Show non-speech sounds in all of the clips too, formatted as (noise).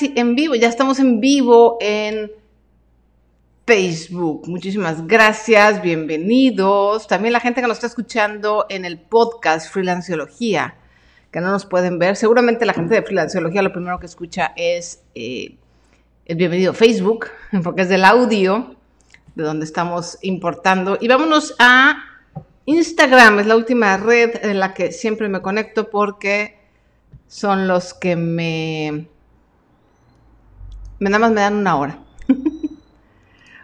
en vivo, ya estamos en vivo en Facebook. Muchísimas gracias, bienvenidos. También la gente que nos está escuchando en el podcast Freelanceología, que no nos pueden ver. Seguramente la gente de Freelanceología lo primero que escucha es eh, el bienvenido Facebook, (laughs) porque es del audio de donde estamos importando. Y vámonos a Instagram, es la última red en la que siempre me conecto porque son los que me Nada más me dan una hora. (laughs)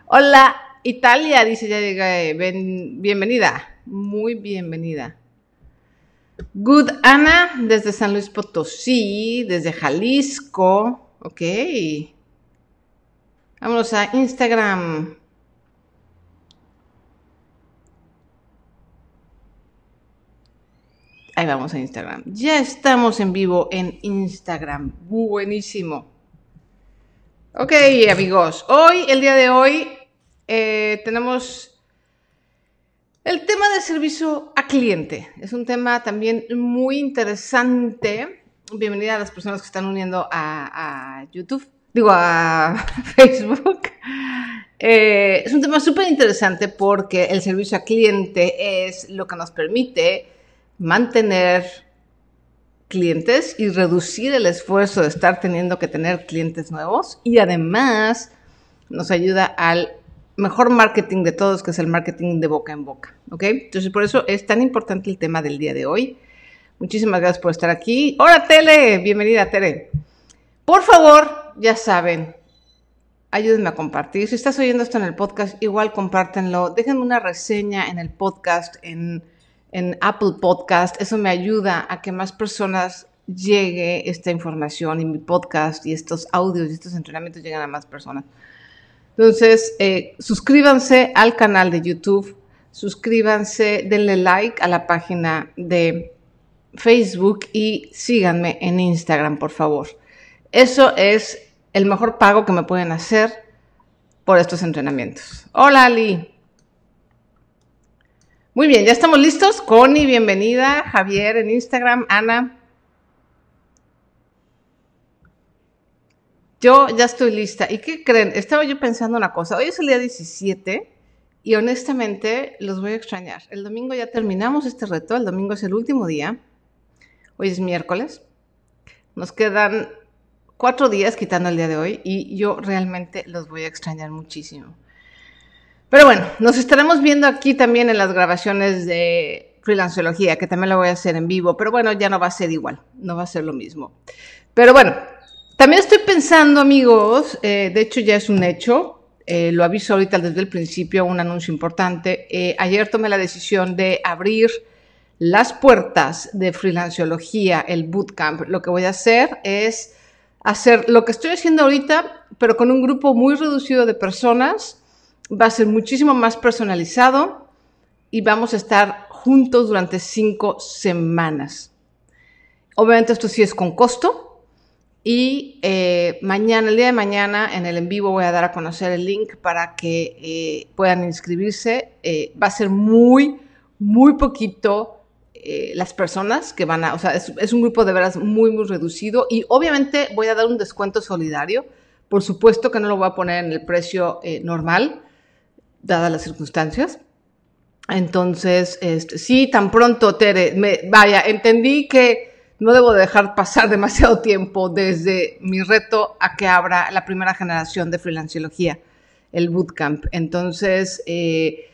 Hola, Italia, dice ya llegué. bienvenida. Muy bienvenida. Good Ana, desde San Luis Potosí, desde Jalisco. Ok. Vámonos a Instagram. Ahí vamos a Instagram. Ya estamos en vivo en Instagram. Buenísimo. Ok, amigos, hoy, el día de hoy, eh, tenemos el tema de servicio a cliente. Es un tema también muy interesante. Bienvenida a las personas que están uniendo a, YouTube, digo a (laughs) Facebook. Eh, es un tema súper interesante porque el servicio a cliente es lo que nos permite mantener clientes y reducir el esfuerzo de estar teniendo que tener clientes nuevos y además nos ayuda al mejor marketing de todos, que es el marketing de boca en boca, ¿ok? Entonces por eso es tan importante el tema del día de hoy. Muchísimas gracias por estar aquí. Hola Tele, bienvenida Tele. Por favor, ya saben, ayúdenme a compartir. Si estás oyendo esto en el podcast, igual compártenlo. Déjenme una reseña en el podcast, en en Apple Podcast. Eso me ayuda a que más personas llegue esta información y mi podcast y estos audios y estos entrenamientos lleguen a más personas. Entonces, eh, suscríbanse al canal de YouTube, suscríbanse, denle like a la página de Facebook y síganme en Instagram, por favor. Eso es el mejor pago que me pueden hacer por estos entrenamientos. Hola, Ali. Muy bien, ya estamos listos. Connie, bienvenida. Javier en Instagram. Ana. Yo ya estoy lista. ¿Y qué creen? Estaba yo pensando una cosa. Hoy es el día 17 y honestamente los voy a extrañar. El domingo ya terminamos este reto. El domingo es el último día. Hoy es miércoles. Nos quedan cuatro días quitando el día de hoy y yo realmente los voy a extrañar muchísimo. Pero bueno, nos estaremos viendo aquí también en las grabaciones de Freelanceología, que también lo voy a hacer en vivo, pero bueno, ya no va a ser igual, no va a ser lo mismo. Pero bueno, también estoy pensando, amigos, eh, de hecho ya es un hecho, eh, lo aviso ahorita desde el principio, un anuncio importante. Eh, ayer tomé la decisión de abrir las puertas de Freelanceología, el bootcamp. Lo que voy a hacer es hacer lo que estoy haciendo ahorita, pero con un grupo muy reducido de personas va a ser muchísimo más personalizado y vamos a estar juntos durante cinco semanas. Obviamente esto sí es con costo y eh, mañana, el día de mañana, en el en vivo voy a dar a conocer el link para que eh, puedan inscribirse. Eh, va a ser muy, muy poquito las personas que van a, o sea, es, un grupo de veras muy, muy reducido y obviamente voy a dar un descuento solidario. Por supuesto que no lo voy a poner en el precio normal dadas las circunstancias. Entonces, este, sí, tan pronto, Tere, me, vaya, entendí que no debo dejar pasar (laughs) demasiado tiempo desde mi reto a que abra la primera generación de freelanciología, el bootcamp. Entonces, eh,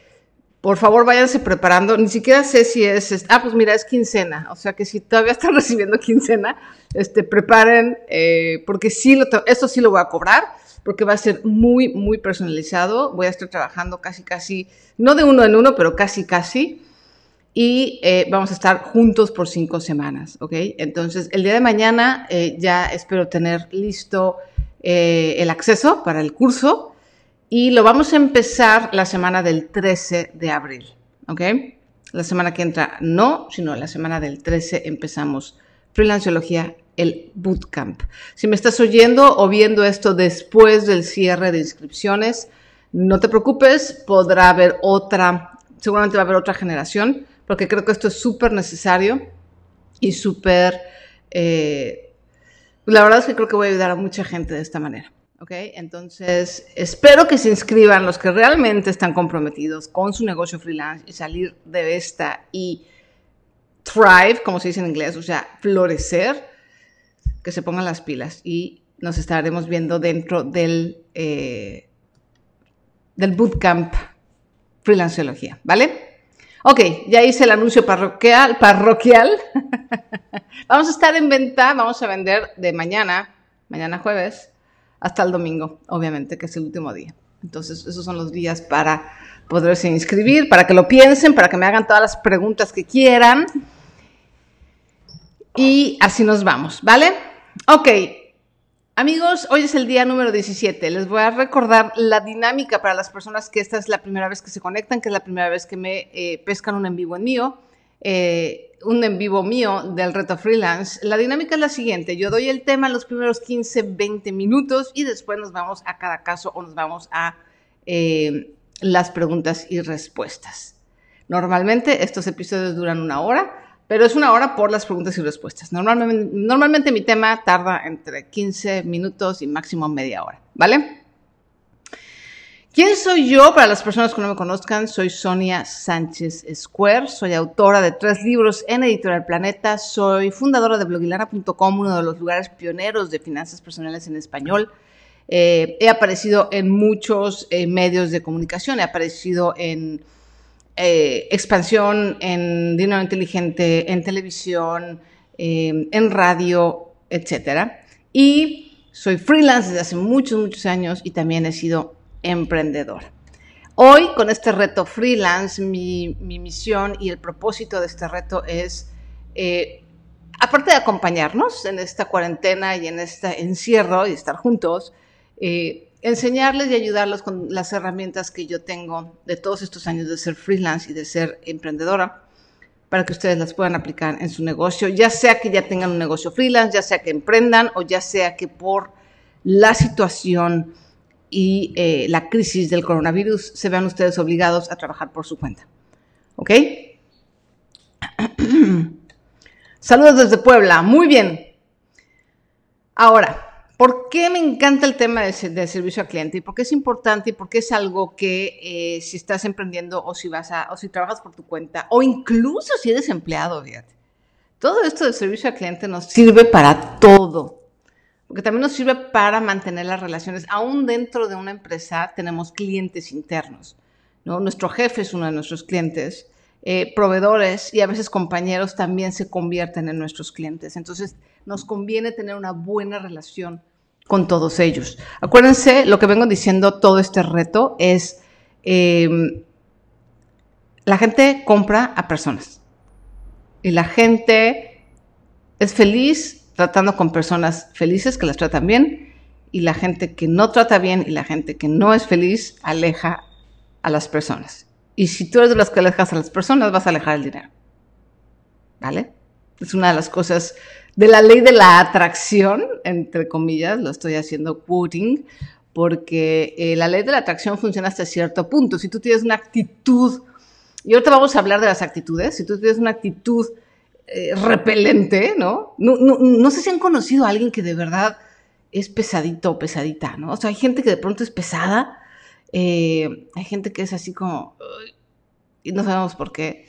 por favor, váyanse preparando. Ni siquiera sé si es, ah, pues mira, es quincena. O sea que si todavía están (laughs) recibiendo quincena, este, preparen, eh, porque sí, lo, esto sí lo voy a cobrar porque va a ser muy, muy personalizado. Voy a estar trabajando casi, casi, no de uno en uno, pero casi, casi. Y eh, vamos a estar juntos por cinco semanas, ¿ok? Entonces, el día de mañana eh, ya espero tener listo eh, el acceso para el curso y lo vamos a empezar la semana del 13 de abril, ¿ok? La semana que entra no, sino la semana del 13 empezamos freelanciología el bootcamp. Si me estás oyendo o viendo esto después del cierre de inscripciones, no te preocupes, podrá haber otra, seguramente va a haber otra generación, porque creo que esto es súper necesario y súper, eh, la verdad es que creo que voy a ayudar a mucha gente de esta manera. ¿Ok? Entonces, espero que se inscriban los que realmente están comprometidos con su negocio freelance y salir de esta y thrive, como se dice en inglés, o sea, florecer, que se pongan las pilas y nos estaremos viendo dentro del, eh, del bootcamp freelanceología, ¿vale? Ok, ya hice el anuncio parroquial. parroquial. (laughs) vamos a estar en venta, vamos a vender de mañana, mañana jueves, hasta el domingo, obviamente, que es el último día. Entonces, esos son los días para poderse inscribir, para que lo piensen, para que me hagan todas las preguntas que quieran. Y así nos vamos, ¿vale? Ok, Amigos, hoy es el día número 17. Les voy a recordar la dinámica para las personas que esta es la primera vez que se conectan, que es la primera vez que me eh, pescan un en vivo en mío, eh, un en vivo mío del reto freelance. La dinámica es la siguiente. Yo doy el tema en los primeros 15, 20 minutos y después nos vamos a cada caso o nos vamos a eh, las preguntas y respuestas. Normalmente estos episodios duran una hora pero es una hora por las preguntas y respuestas. Normalmente, normalmente mi tema tarda entre 15 minutos y máximo media hora, ¿vale? ¿Quién soy yo? Para las personas que no me conozcan, soy Sonia Sánchez Square, soy autora de tres libros en Editorial Planeta, soy fundadora de blogilana.com, uno de los lugares pioneros de finanzas personales en español. Eh, he aparecido en muchos eh, medios de comunicación, he aparecido en eh, expansión en dinero inteligente, en televisión, eh, en radio, etc. Y soy freelance desde hace muchos, muchos años y también he sido emprendedora. Hoy, con este reto freelance, mi, misión y el propósito de este reto es, eh, aparte de acompañarnos en esta cuarentena y en este encierro y estar juntos, enseñarles y ayudarlos con las herramientas que yo tengo de todos estos años de ser freelance y de ser emprendedora para que ustedes las puedan aplicar en su negocio, ya sea que ya tengan un negocio freelance, ya sea que emprendan o ya sea que por la situación y eh, la crisis del coronavirus se vean ustedes obligados a trabajar por su cuenta. ¿Ok? (clears throat) Saludos desde Puebla. Muy bien. Ahora, ¿Por qué me encanta el tema del, servicio al cliente? ¿Y por qué es importante? ¿Y por qué es algo que eh, si estás emprendiendo o si vas a, o si trabajas por tu cuenta, o incluso si eres empleado, fíjate. Todo esto del servicio al cliente nos sirve para todo. Porque también nos sirve para mantener las relaciones. Aún dentro de una empresa tenemos clientes internos. ¿no? Nuestro jefe es uno de nuestros clientes. Eh, proveedores y a veces compañeros también se convierten en nuestros clientes. Entonces, nos conviene tener una buena relación con todos ellos. Acuérdense, lo que vengo diciendo todo este reto es, em, la gente compra a personas y la gente es feliz tratando con personas felices que las tratan bien y la gente que no trata bien y la gente que no es feliz aleja a las personas. Y si tú eres de los que alejas a las personas, vas a alejar el dinero. ¿Vale? Es una de las cosas de la ley de la atracción, entre comillas, lo estoy haciendo quoting, porque eh, la ley de la atracción funciona hasta cierto punto. Si tú tienes una actitud, y ahorita vamos a hablar de las actitudes, si tú tienes una actitud eh, repelente, ¿no? No, ¿no? no sé si han conocido a alguien que de verdad es pesadito o pesadita, ¿no? O sea, hay gente que de pronto es pesada eh, hay gente que es así como, y no sabemos por qué.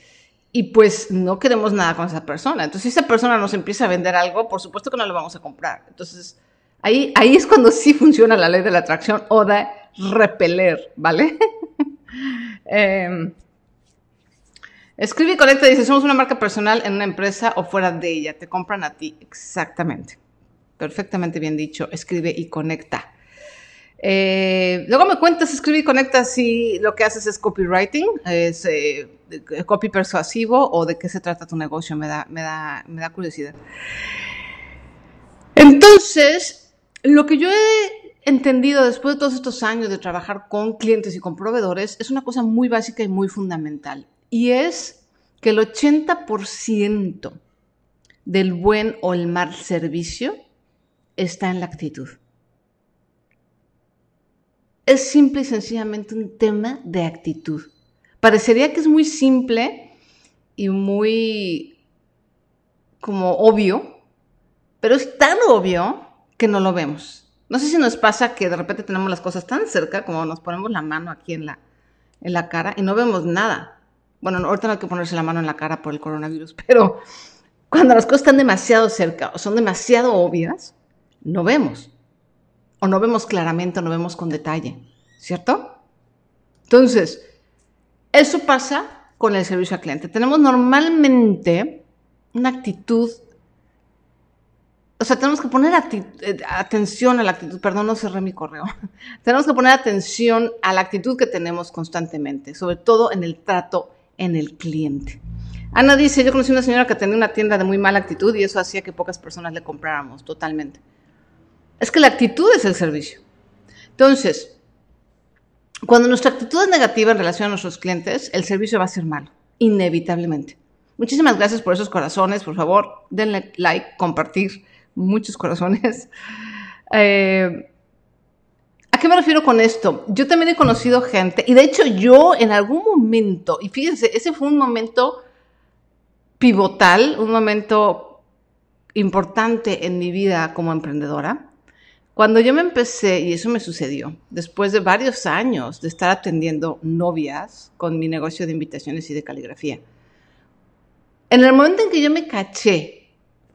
Y pues no queremos nada con esa persona. Entonces, si esa persona nos empieza a vender algo, por supuesto que no lo vamos a comprar. Entonces, ahí, ahí es cuando sí funciona la ley de la atracción o de repeler, ¿vale? (laughs) eh, escribe y conecta, dice, somos una marca personal en una empresa o fuera de ella, te compran a ti. Exactamente. Perfectamente bien dicho, escribe y conecta. Eh, luego me cuentas, escribe y conecta si lo que haces es copywriting, es eh, copy persuasivo o de qué se trata tu negocio, me da curiosidad. Entonces, lo que yo he entendido después de todos estos años de trabajar con clientes y con proveedores es una cosa muy básica y muy fundamental. Y es que el 80% del buen o el mal servicio está en la actitud es simple y sencillamente un tema de actitud. Parecería que es muy simple y muy como obvio, pero es tan obvio que no lo vemos. No sé si nos pasa que de repente tenemos las cosas tan cerca como nos ponemos la mano aquí en la, en la cara y no vemos nada. Bueno, ahorita no hay que ponerse la mano en la cara por el coronavirus, (laughs) pero cuando las cosas están demasiado cerca o son demasiado obvias, no vemos. O no vemos claramente o no vemos con detalle, ¿cierto? Entonces, eso pasa con el servicio al cliente. Tenemos normalmente una actitud, o sea, tenemos que poner eh, atención a la actitud, perdón, no cerré mi correo, (laughs) tenemos que poner atención a la actitud que tenemos constantemente, sobre todo en el trato en el cliente. Ana dice, yo conocí una señora que tenía una tienda de muy mala actitud y eso hacía que pocas personas le compráramos, totalmente. Es que la actitud es el servicio. Entonces, cuando nuestra actitud es negativa en relación a nuestros clientes, el servicio va a ser malo, inevitablemente. Muchísimas gracias por esos corazones. Por favor, denle like, compartir muchos corazones. (laughs) Eh, ¿A qué me refiero con esto? Yo también he conocido gente, y de hecho yo en algún momento, y fíjense, ese fue un momento pivotal, un momento importante en mi vida como emprendedora. Cuando yo me empecé, y eso me sucedió, después de varios años de estar atendiendo novias con mi negocio de invitaciones y de caligrafía, en el momento en que yo me caché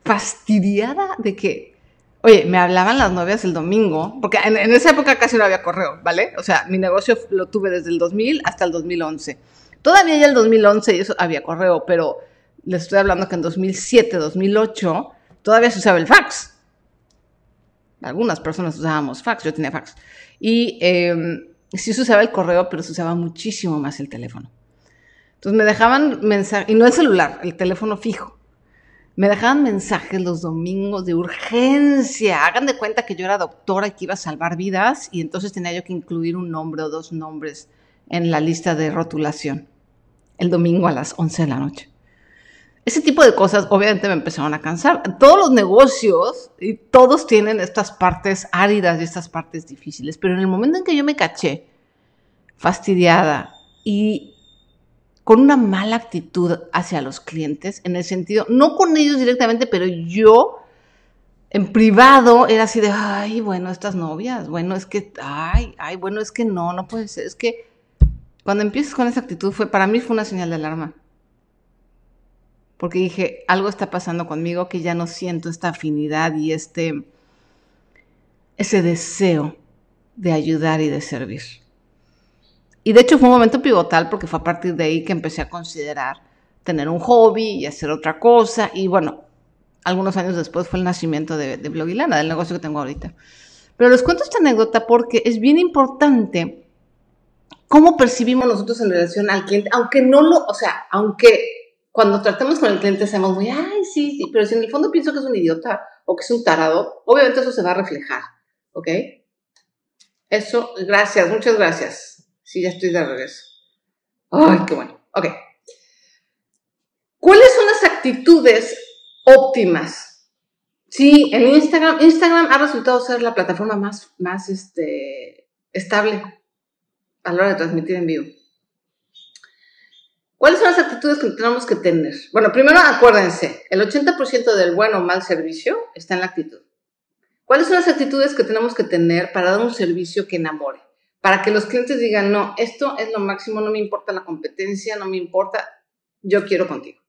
fastidiada de que, oye, me hablaban las novias el domingo, porque en, esa época casi no había correo, ¿vale? O sea, mi negocio lo tuve desde el 2000 hasta el 2011. Todavía ya el 2011 y eso había correo, pero les estoy hablando que en 2007, 2008, todavía se usaba el fax algunas personas usábamos fax, yo tenía fax. Y eh, sí se usaba el correo, pero se usaba muchísimo más el teléfono. Entonces me dejaban mensajes, y no el celular, el teléfono fijo. Me dejaban mensajes los domingos de urgencia. Hagan de cuenta que yo era doctora y que iba a salvar vidas y entonces tenía yo que incluir un nombre o dos nombres en la lista de rotulación el domingo a las 11 de la noche. Ese tipo de cosas obviamente me empezaron a cansar. Todos los negocios, y todos tienen estas partes áridas y estas partes difíciles, pero en el momento en que yo me caché fastidiada y con una mala actitud hacia los clientes, en el sentido, no con ellos directamente, pero yo en privado era así de, ay, bueno, estas novias, bueno, es que, ay, ay, bueno, es que no, no puede ser, es que cuando empiezas con esa actitud fue, para mí fue una señal de alarma porque dije, algo está pasando conmigo que ya no siento esta afinidad y este, ese deseo de ayudar y de servir. Y de hecho fue un momento pivotal porque fue a partir de ahí que empecé a considerar tener un hobby y hacer otra cosa. Y bueno, algunos años después fue el nacimiento de, de Blogilana, del negocio que tengo ahorita. Pero les cuento esta anécdota porque es bien importante cómo percibimos nosotros en relación al cliente, aunque no lo, o sea, aunque cuando tratemos con el cliente seamos muy, ay, sí, sí, pero si en el fondo pienso que es un idiota o que es un tarado, obviamente eso se va a reflejar, ¿ok? Eso, gracias, muchas gracias. Sí, ya estoy de regreso. Ay, qué bueno. Ok. ¿Cuáles son las actitudes óptimas? Sí, en Instagram, Instagram ha resultado ser la plataforma más, más este, estable a la hora de transmitir en vivo. ¿Cuáles son las actitudes que tenemos que tener? Bueno, primero acuérdense, el 80% del buen o mal servicio está en la actitud. ¿Cuáles son las actitudes que tenemos que tener para dar un servicio que enamore? Para que los clientes digan, no, esto es lo máximo, no me importa la competencia, no me importa, yo quiero contigo.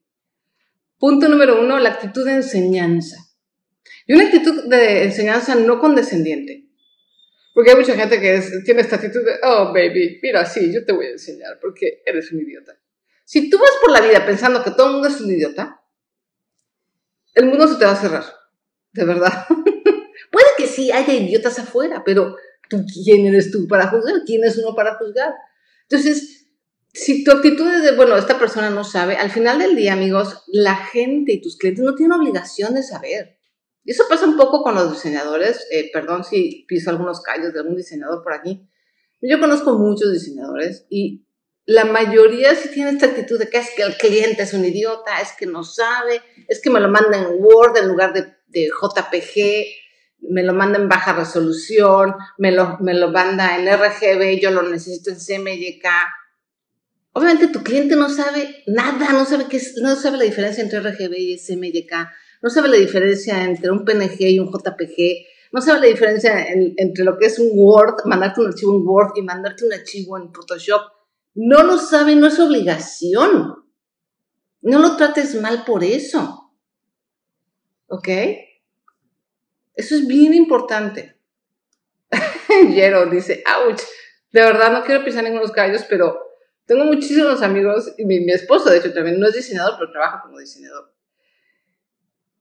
Punto número uno, la actitud de enseñanza. Y una actitud de enseñanza no condescendiente. Porque hay mucha gente que tiene esta actitud de, oh, baby, mira, sí, yo te voy a enseñar porque eres un idiota. Si tú vas por la vida pensando que todo el mundo es un idiota, el mundo se te va a cerrar. De verdad. (laughs) Puede que sí haya idiotas afuera, pero ¿tú quién eres tú para juzgar? ¿Quién es uno para juzgar? Entonces, si tu actitud es de, bueno, esta persona no sabe, al final del día, amigos, la gente y tus clientes no tienen obligación de saber. Y eso pasa un poco con los diseñadores. Eh, perdón si piso algunos callos de algún diseñador por aquí. Yo conozco muchos diseñadores y la mayoría sí tiene esta actitud de que es que el cliente es un idiota, es que no sabe, es que me lo manda en Word en lugar de, JPG, me lo manda en baja resolución, me lo, me lo manda en RGB, yo lo necesito en CMYK. Obviamente tu cliente no sabe nada, no sabe, qué no sabe la diferencia entre RGB y CMYK, no sabe la diferencia entre un PNG y un JPG, no sabe la diferencia entre lo que es un Word, mandarte un archivo en Word y mandarte un archivo en Photoshop. No lo sabe, no es obligación. No lo trates mal por eso. ¿Ok? Eso es bien importante. (laughs) Jero dice, ouch, de verdad no quiero pisar ninguno de los callos, pero tengo muchísimos amigos, y mi, mi esposo de hecho también no es diseñador, pero trabaja como diseñador.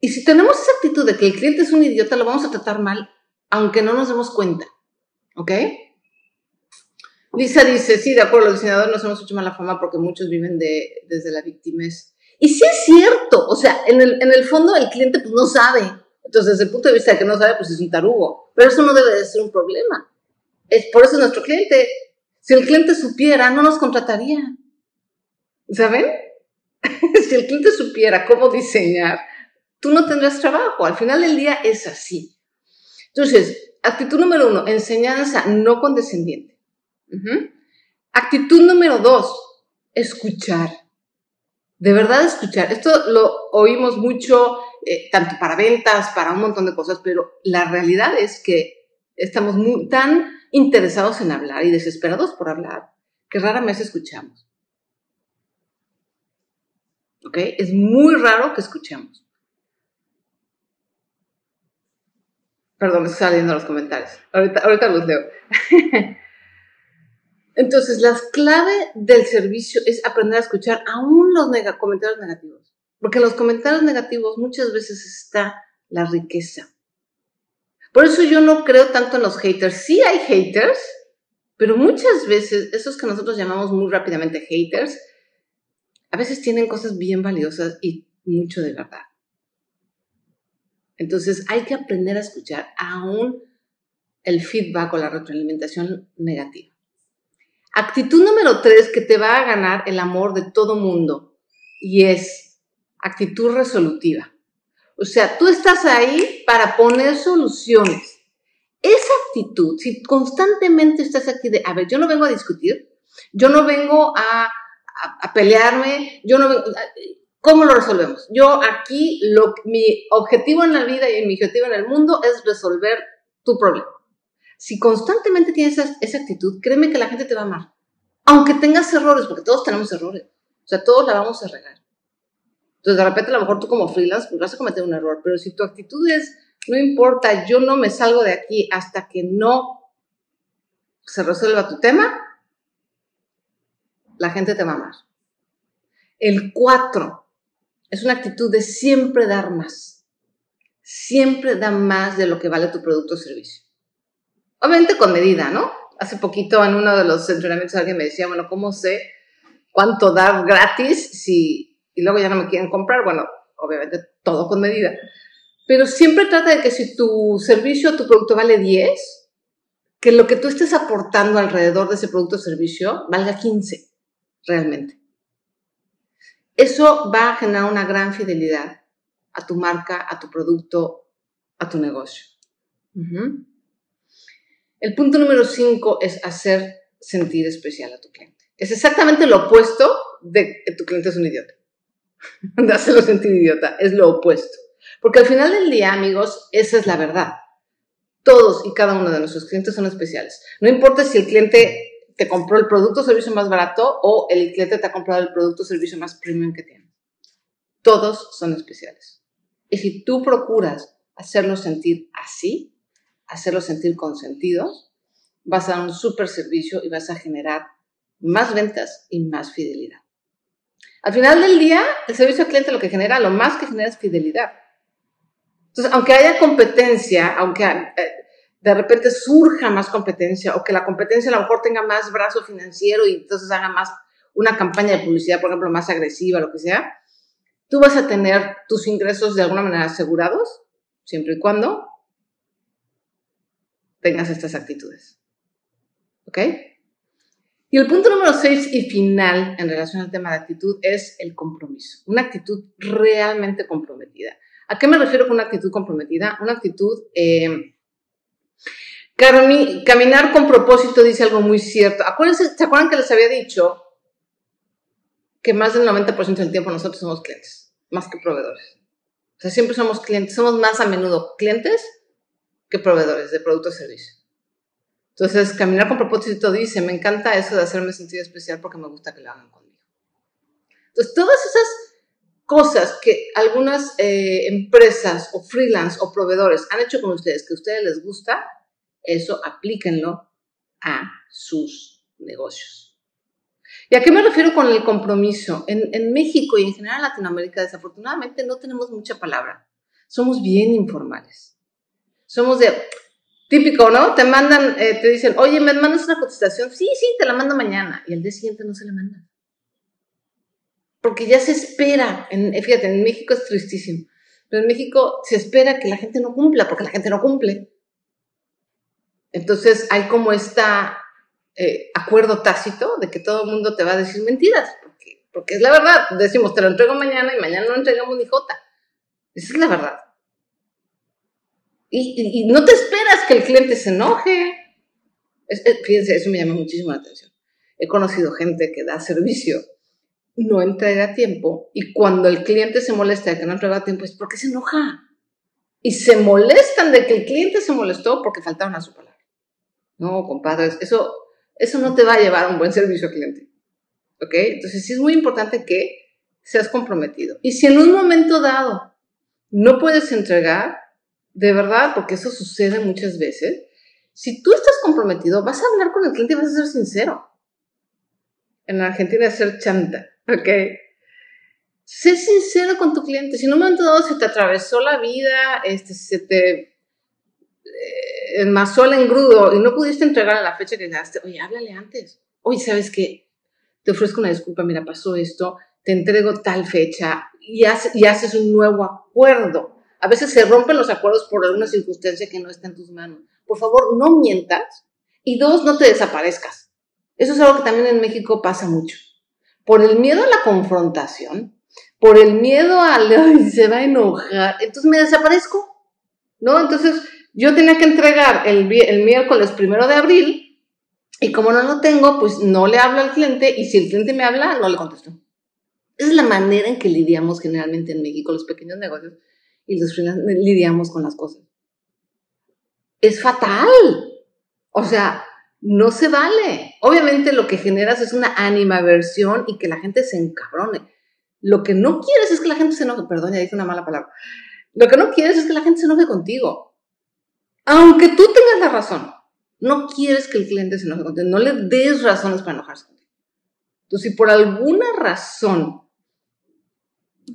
Y si tenemos esa actitud de que el cliente es un idiota, lo vamos a tratar mal, aunque no nos demos cuenta. ¿Ok? Lisa dice, sí, de acuerdo, los diseñadores nos hemos hecho mala fama porque muchos viven de, desde la victimez. Y sí es cierto, o sea, en el, en el fondo el cliente pues no sabe. Entonces, desde el punto de vista de que no sabe, pues es un tarugo. Pero eso no debe de ser un problema. Es, por eso nuestro cliente. Si el cliente supiera, no nos contrataría. ¿Saben? (laughs) si el cliente supiera cómo diseñar, tú no tendrás trabajo. Al final del día es así. Entonces, actitud número uno, enseñanza no condescendiente. Actitud número dos, escuchar. De verdad escuchar. Esto lo oímos mucho, eh, tanto para ventas, para un montón de cosas, pero la realidad es que estamos tan interesados en hablar y desesperados por hablar que rara vez escuchamos. ¿Ok? Es muy raro que escuchemos. Perdón, me estoy saliendo los comentarios. Ahorita, ahorita los leo. (laughs) Entonces, la clave del servicio es aprender a escuchar aún los comentarios negativos. Porque en los comentarios negativos muchas veces está la riqueza. Por eso yo no creo tanto en los haters. Sí hay haters, pero muchas veces esos que nosotros llamamos muy rápidamente haters, a veces tienen cosas bien valiosas y mucho de verdad. Entonces hay que aprender a escuchar aún el feedback o la retroalimentación negativa. Actitud número tres que te va a ganar el amor de todo mundo y es actitud resolutiva. O sea, tú estás ahí para poner soluciones. Esa actitud, si constantemente estás aquí de, a ver, yo no vengo a discutir, yo no vengo a, pelearme, yo no vengo, ¿Cómo lo resolvemos? Yo aquí, lo, mi objetivo en la vida y mi objetivo en el mundo es resolver tu problema. Si constantemente tienes esa, esa, actitud, créeme que la gente te va a amar. Aunque tengas errores, porque todos tenemos errores. O sea, todos la vamos a regar. Entonces, de repente, a lo mejor tú como freelance pues, vas a cometer un error. Pero si tu actitud es, no importa, yo no me salgo de aquí hasta que no se resuelva tu tema, la gente te va a amar. El 4 es una actitud de siempre dar más. Siempre da más de lo que vale tu producto o servicio. Obviamente con medida, ¿no? Hace poquito en uno de los entrenamientos alguien me decía, bueno, ¿cómo sé cuánto dar gratis si y luego ya no me quieren comprar? Bueno, obviamente todo con medida. Pero siempre trata de que si tu servicio o tu producto vale 10, que lo que tú estés aportando alrededor de ese producto o servicio valga 15 realmente. Eso va a generar una gran fidelidad a tu marca, a tu producto, a tu negocio. El punto número cinco es hacer sentir especial a tu cliente. Es exactamente lo opuesto de que tu cliente es un idiota. (laughs) de hacerlo sentir idiota. Es lo opuesto. Porque al final del día, amigos, esa es la verdad. Todos y cada uno de nuestros clientes son especiales. No importa si el cliente te compró el producto o servicio más barato o el cliente te ha comprado el producto o servicio más premium que tiene. Todos son especiales. Y si tú procuras hacerlos sentir así, hacerlos sentir consentidos, vas a dar un súper servicio y vas a generar más ventas y más fidelidad. Al final del día, el servicio al cliente lo que genera, lo más que genera es fidelidad. Entonces, aunque haya competencia, aunque eh, de repente surja más competencia o que la competencia a lo mejor tenga más brazo financiero y entonces haga más una campaña de publicidad, por ejemplo, más agresiva, lo que sea, tú vas a tener tus ingresos de alguna manera asegurados, siempre y cuando tengas estas actitudes. ¿Ok? Y el punto número seis y final en relación al tema de actitud es el compromiso. Una actitud realmente comprometida. ¿A qué me refiero con una actitud comprometida? Una actitud eh, Caminar con propósito dice algo muy cierto. Acuérdense, ¿Se acuerdan que les había dicho que más del 90% del tiempo nosotros somos clientes, más que proveedores? O sea, siempre somos clientes, somos más a menudo clientes que proveedores de productos y servicios. Entonces, caminar con propósito dice, me encanta eso de hacerme sentir especial porque me gusta que lo hagan conmigo. Entonces, todas esas cosas que algunas eh, empresas o freelance o proveedores han hecho con ustedes, que a ustedes les gusta, eso aplíquenlo a sus negocios. ¿Y a qué me refiero con el compromiso? En, en México y en general en Latinoamérica, desafortunadamente, no tenemos mucha palabra. Somos bien informales. Somos de, típico, ¿no? Te mandan, eh, te dicen, oye, ¿me mandas una contestación? Sí, sí, te la mando mañana. Y el día siguiente no se la manda. Porque ya se espera, en, fíjate, en México es tristísimo, pero en México se espera que la gente no cumpla, porque la gente no cumple. Entonces hay como este acuerdo tácito de que todo el mundo te va a decir mentiras, porque, porque es la verdad. Decimos, te lo entrego mañana y mañana no entregamos ni jota. Esa es la verdad. Y, no te esperas que el cliente se enoje. fíjense, eso me llama muchísimo la atención. He conocido gente que da servicio, no entrega tiempo, y cuando el cliente se molesta de que no entrega tiempo, es porque se enoja. Y se molestan de que el cliente se molestó porque faltaron a su palabra. No, compadres, eso, eso no te va a llevar a un buen servicio al cliente. ¿Ok? Entonces sí es muy importante que seas comprometido. Y si en un momento dado no puedes entregar, de verdad, porque eso sucede muchas veces, si tú estás comprometido, vas a hablar con el cliente y vas a ser sincero. En Argentina es ser chanta, ¿ok? Sé sincero con tu cliente. Si en un momento dado se te atravesó la vida, este, se te eh, enmasó el engrudo y no pudiste entregar a la fecha que gaste, oye, háblale antes. Oye, ¿sabes qué? Te ofrezco una disculpa, mira, pasó esto, te entrego tal fecha y haces un nuevo acuerdo. A veces se rompen los acuerdos por alguna circunstancia que no está en tus manos. Por favor, no mientas. Y dos, no te desaparezcas. Eso es algo que también en México pasa mucho. Por el miedo a la confrontación, por el miedo a, se va a enojar, entonces me desaparezco. ¿No? Entonces, yo tenía que entregar el, el miércoles primero de abril y como no lo tengo, pues no le hablo al cliente y si el cliente me habla, no le contesto. Es la manera en que lidiamos generalmente en México los pequeños negocios y los lidiamos con las cosas. Es fatal. O sea, no se vale. Obviamente lo que generas es una animaversión y que la gente se encabrone. Lo que no quieres es que la gente se enoje. Perdón, ya dije una mala palabra. Lo que no quieres es que la gente se enoje contigo. Aunque tú tengas la razón, no quieres que el cliente se enoje contigo. No le des razones para enojarse contigo. Entonces, si por alguna razón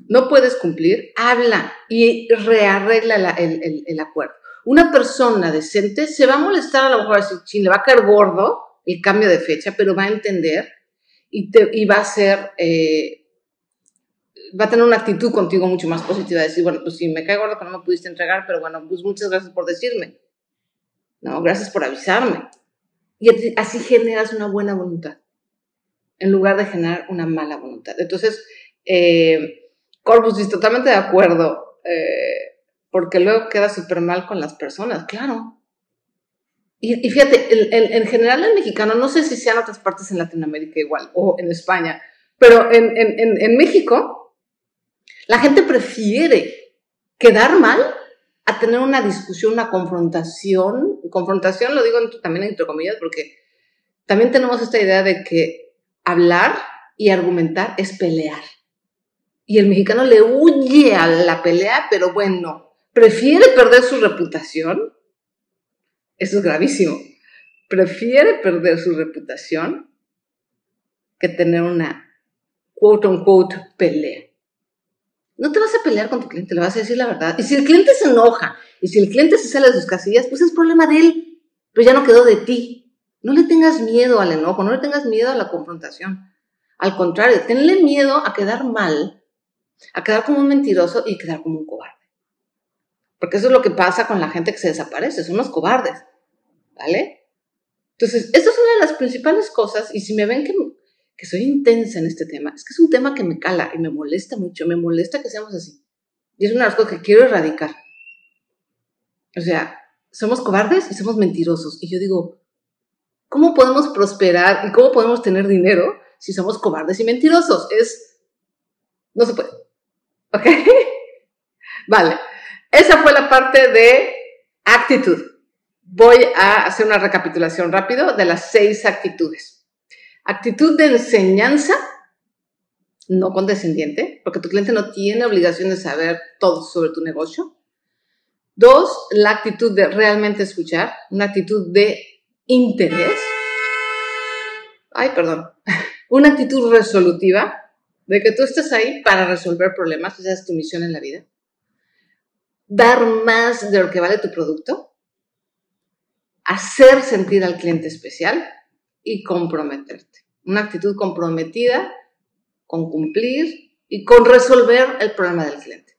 no puedes cumplir, habla y rearregla el, acuerdo. Una persona decente se va a molestar a lo mejor si le va a caer gordo el cambio de fecha, pero va a entender y, te, va a ser, eh, va a tener una actitud contigo mucho más positiva, decir, bueno, pues sí, me cae gordo que no me pudiste entregar, pero bueno, pues muchas gracias por decirme. No, gracias por avisarme. Y así generas una buena voluntad, en lugar de generar una mala voluntad. Entonces, eh, Corpus, totalmente de acuerdo. Eh, porque luego queda súper mal con las personas, claro. Y, fíjate, en general el mexicano, no sé si sea en otras partes en Latinoamérica igual, o en España, pero en México, la gente prefiere quedar mal a tener una discusión, una confrontación. Confrontación lo digo también entre comillas, porque también tenemos esta idea de que hablar y argumentar es pelear. Y el mexicano le huye a la pelea, pero bueno, prefiere perder su reputación. Eso es gravísimo. Prefiere perder su reputación que tener una quote unquote pelea. No te vas a pelear con tu cliente, le vas a decir la verdad. Y si el cliente se enoja y si el cliente se sale de sus casillas, pues es problema de él, pero ya no quedó de ti. No le tengas miedo al enojo, no le tengas miedo a la confrontación. Al contrario, tenle miedo a quedar mal a quedar como un mentiroso y quedar como un cobarde. Porque eso es lo que pasa con la gente que se desaparece, son los cobardes, ¿vale? Entonces, esta es una de las principales cosas, y si me ven que, que soy intensa en este tema, es que es un tema que me cala y me molesta mucho, me molesta que seamos así. Y es una de las cosas que quiero erradicar. O sea, somos cobardes y somos mentirosos. Y yo digo, ¿cómo podemos prosperar y cómo podemos tener dinero si somos cobardes y mentirosos? Es, no se puede. ¿Ok? (laughs) Vale. Esa fue la parte de Actitud. Voy a hacer una recapitulación rápido de las seis actitudes. Actitud de enseñanza, no condescendiente, porque tu cliente no tiene obligación de saber todo sobre tu negocio. Dos, la actitud de realmente escuchar, una actitud de interés. Ay, perdón. (laughs) Una actitud resolutiva, de que tú estés ahí para resolver problemas, esa es tu misión en la vida. Dar más de lo que vale tu producto. Hacer sentir al cliente especial y comprometerte. Una actitud comprometida con cumplir y con resolver el problema del cliente.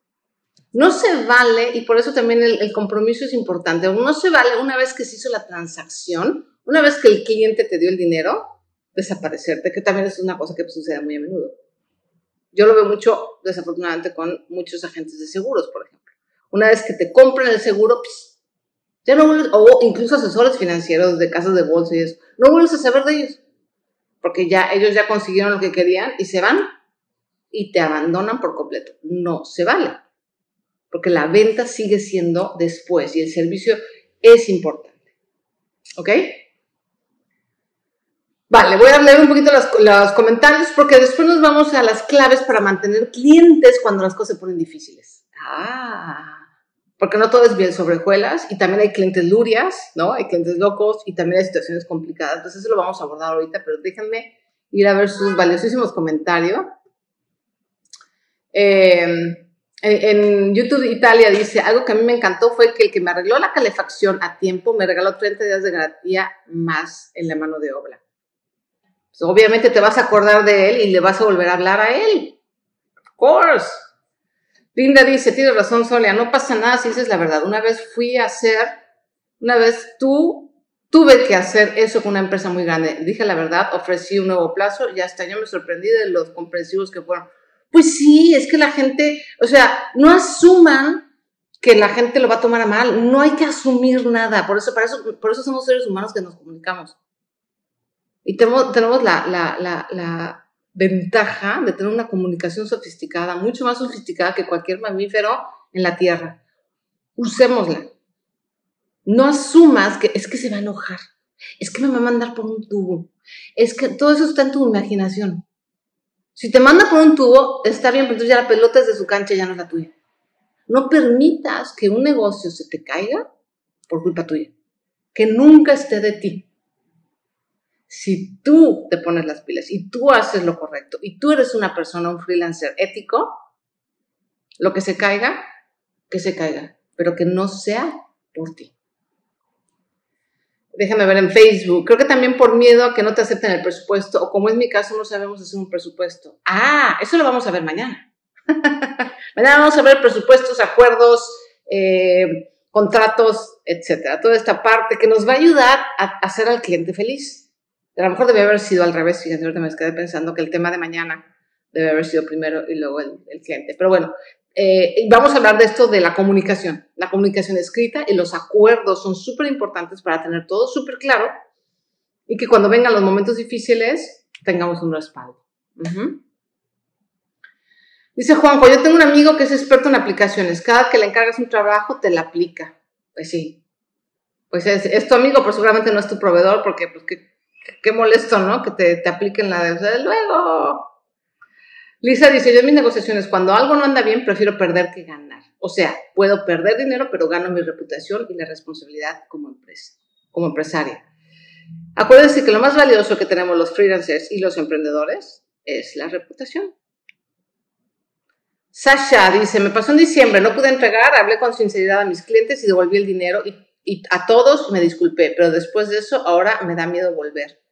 No se vale, y por eso también el, compromiso es importante, no se vale una vez que se hizo la transacción, una vez que el cliente te dio el dinero, desaparecerte, que también es una cosa que sucede muy a menudo. Yo lo veo mucho, desafortunadamente, con muchos agentes de seguros, por ejemplo. Una vez que te compran el seguro, pues, ya no vuelves, o incluso asesores financieros de casas de bolsa y eso, no vuelves a saber de ellos porque ya ellos ya consiguieron lo que querían y se van y te abandonan por completo. No se vale, porque la venta sigue siendo después y el servicio es importante. ¿Ok? Vale, voy a leer un poquito los, los, comentarios porque después nos vamos a las claves para mantener clientes cuando las cosas se ponen difíciles. Ah porque no todo es bien sobre y también hay clientes lurias, ¿no? Hay clientes locos y también hay situaciones complicadas. Entonces eso lo vamos a abordar ahorita, pero déjenme ir a ver sus valiosísimos comentarios. Em, en, YouTube Italia dice, algo que a mí me encantó fue que el que me arregló la calefacción a tiempo me regaló 30 días de garantía más en la mano de obra. Pues, obviamente te vas a acordar de él y le vas a volver a hablar a él. Of course. Linda dice, tienes razón, Sonia, no pasa nada si dices la verdad. Una vez fui a hacer, una vez tú, tuve que hacer eso con una empresa muy grande. Dije la verdad, ofrecí un nuevo plazo y hasta yo me sorprendí de los comprensivos que fueron. Pues sí, es que la gente, o sea, no asuman que la gente lo va a tomar a mal. No hay que asumir nada. Por eso, por eso somos seres humanos que nos comunicamos. Y tenemos, tenemos la, la, la, ventaja de tener una comunicación sofisticada, mucho más sofisticada que cualquier mamífero en la Tierra. Usémosla. No asumas que es que se va a enojar, es que me va a mandar por un tubo, es que todo eso está en tu imaginación. Si te manda por un tubo, está bien, pero entonces ya la pelota es de su cancha, ya no es la tuya. No permitas que un negocio se te caiga por culpa tuya, que nunca esté de ti si tú te pones las pilas y tú haces lo correcto y tú eres una persona, un freelancer ético, lo que se caiga, que se caiga, pero que no sea por ti. Déjame ver en Facebook. Creo que también por miedo a que no te acepten el presupuesto, o como es mi caso, no sabemos hacer un presupuesto. Ah, eso lo vamos a ver mañana. (laughs) mañana vamos a ver presupuestos, acuerdos, eh, contratos, etcétera. Toda esta parte que nos va a ayudar a hacer al cliente feliz. A lo mejor debe haber sido al revés, fíjense, ahorita me quedé pensando que el tema de mañana debe haber sido primero y luego el, cliente. Pero bueno, eh, vamos a hablar de esto de la comunicación, la comunicación escrita y los acuerdos son súper importantes para tener todo súper claro y que cuando vengan los momentos difíciles tengamos un respaldo. Dice Juanjo, yo tengo un amigo que es experto en aplicaciones. Cada que le encargas un trabajo, te la aplica. Pues sí. Pues es, tu amigo, pero seguramente no es tu proveedor, porque pues, que qué molesto, ¿no? Que te, te apliquen la de luego. Lisa dice, yo en mis negociaciones, cuando algo no anda bien, prefiero perder que ganar. O sea, puedo perder dinero, pero gano mi reputación y la responsabilidad como empresa, como empresaria. Acuérdense que lo más valioso que tenemos los freelancers y los emprendedores es la reputación. Sasha dice, me pasó en diciembre, no pude entregar, hablé con sinceridad a mis clientes y devolví el dinero y y a todos me disculpé, pero después de eso ahora me da miedo volver.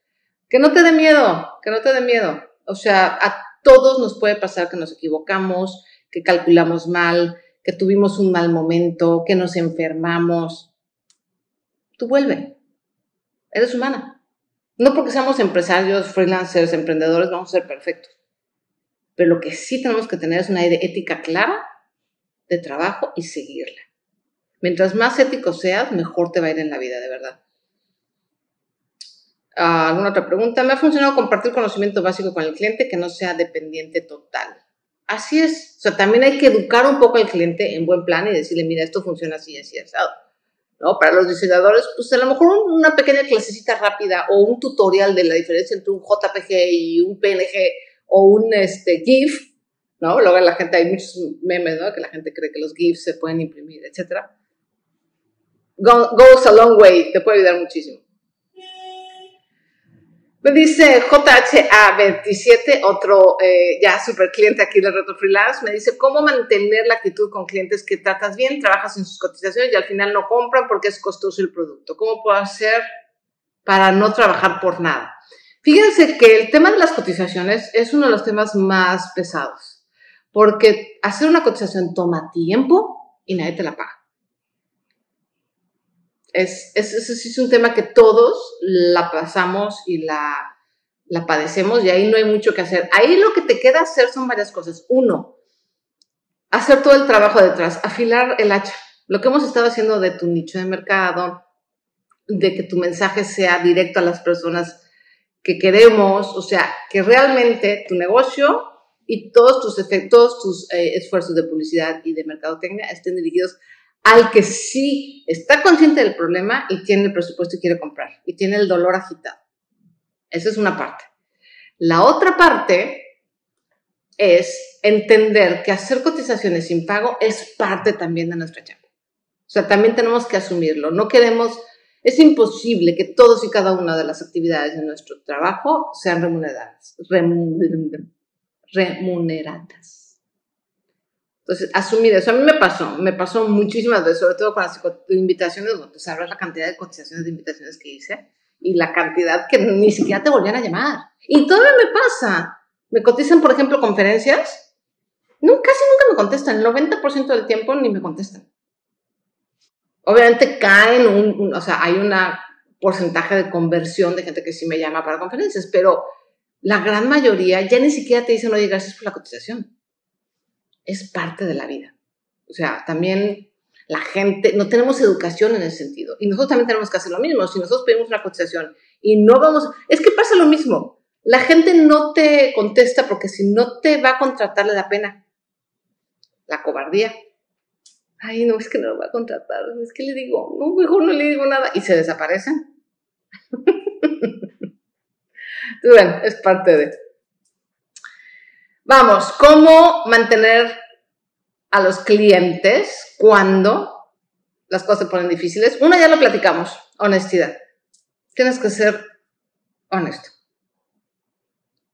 Que no te dé miedo, que no te dé miedo. O sea, a todos nos puede pasar que nos equivocamos, que calculamos mal, que tuvimos un mal momento, que nos enfermamos. Tú vuelve. Eres humana. No porque seamos empresarios, freelancers, emprendedores, vamos a ser perfectos. Pero lo que sí tenemos que tener es una ética clara de trabajo y seguirla. Mientras más ético seas, mejor te va a ir en la vida, de verdad. Ah, ¿Alguna otra pregunta? Me ha funcionado compartir conocimiento básico con el cliente que no sea dependiente total. Así es. O sea, también hay que educar un poco al cliente en buen plan y decirle, mira, esto funciona así, así, así. ¿no? Para los diseñadores, pues a lo mejor una pequeña clasecita rápida o un tutorial de la diferencia entre un JPG y un PNG o un este, GIF, ¿no? Luego la gente, hay muchos memes, ¿no? Que la gente cree que los GIFs se pueden imprimir, etcétera. Goes a long way, te puede ayudar muchísimo. Me dice JHA27, otro eh, ya super cliente aquí de Retro Freelance, me dice, ¿cómo mantener la actitud con clientes que tratas bien, trabajas en sus cotizaciones y al final no compran porque es costoso el producto? ¿Cómo puedo hacer para no trabajar por nada? Fíjense que el tema de las cotizaciones es uno de los temas más pesados, porque hacer una cotización toma tiempo y nadie te la paga. Es, es, es, un tema que todos la pasamos y la, la padecemos y ahí no hay mucho que hacer. Ahí lo que te queda hacer son varias cosas. Uno, hacer todo el trabajo detrás, afilar el hacha. Lo que hemos estado haciendo de tu nicho de mercado, de que tu mensaje sea directo a las personas que queremos, o sea, que realmente tu negocio y todos tus, efectos, tus eh, esfuerzos de publicidad y de mercadotecnia estén dirigidos al que sí está consciente del problema y tiene el presupuesto y quiere comprar y tiene el dolor agitado. Esa es una parte. La otra parte es entender que hacer cotizaciones sin pago es parte también de nuestra chamba. O sea, también tenemos que asumirlo. No queremos, es imposible que todos y cada una de las actividades de nuestro trabajo sean remuneradas. Remuneradas. Entonces, asumir eso. A mí me pasó, me pasó muchísimas veces, sobre todo con las invitaciones, tú sabes la cantidad de cotizaciones de invitaciones que hice y la cantidad que ni siquiera te volvían a llamar. Y todavía me pasa. Me cotizan, por ejemplo, conferencias. No, casi nunca me contestan. El 90% del tiempo ni me contestan. Obviamente caen, un, o sea, hay un porcentaje de conversión de gente que sí me llama para conferencias, pero la gran mayoría ya ni siquiera te dicen, oye, gracias por la cotización es parte de la vida. O sea, también la gente, no tenemos educación en ese sentido. Y nosotros también tenemos que hacer lo mismo. Si nosotros pedimos una cotización y no vamos, es que pasa lo mismo. La gente no te contesta porque si no te va a contratar le da pena. La cobardía. Ay, no, es que no lo va a contratar. Es que le digo, no, mejor no le digo nada. Y se desaparecen. (laughs) bueno, es parte de... Vamos, ¿cómo mantener a los clientes cuando las cosas se ponen difíciles? Una ya lo platicamos, honestidad. Tienes que ser honesto.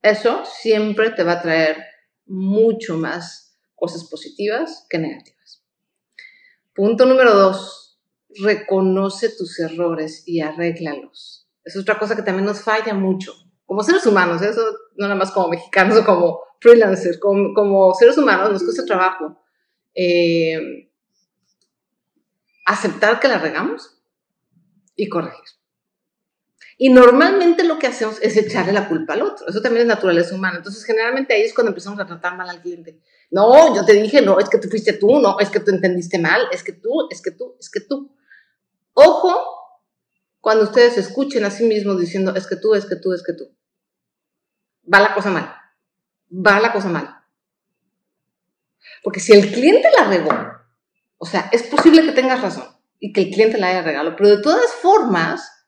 Eso siempre te va a traer mucho más cosas positivas que negativas. Punto número dos, reconoce tus errores y arréglalos. Es otra cosa que también nos falla mucho. Como seres humanos, eso no nada más como mexicanos o como freelancers, como, seres humanos, nos cuesta trabajo eh, aceptar que la regamos y corregir. Y normalmente lo que hacemos es echarle la culpa al otro. Eso también es naturaleza humana. Entonces, generalmente ahí es cuando empezamos a tratar mal al cliente. No, yo te dije, no, es que tú fuiste tú, no, es que tú entendiste mal, es que tú, es que tú, es que tú. Ojo cuando ustedes escuchen a sí mismos diciendo, es que tú, es que tú, es que tú. Va la cosa mal va la cosa mal. Porque si el cliente la regó, o sea, es posible que tengas razón y que el cliente la haya regalo, pero de todas formas,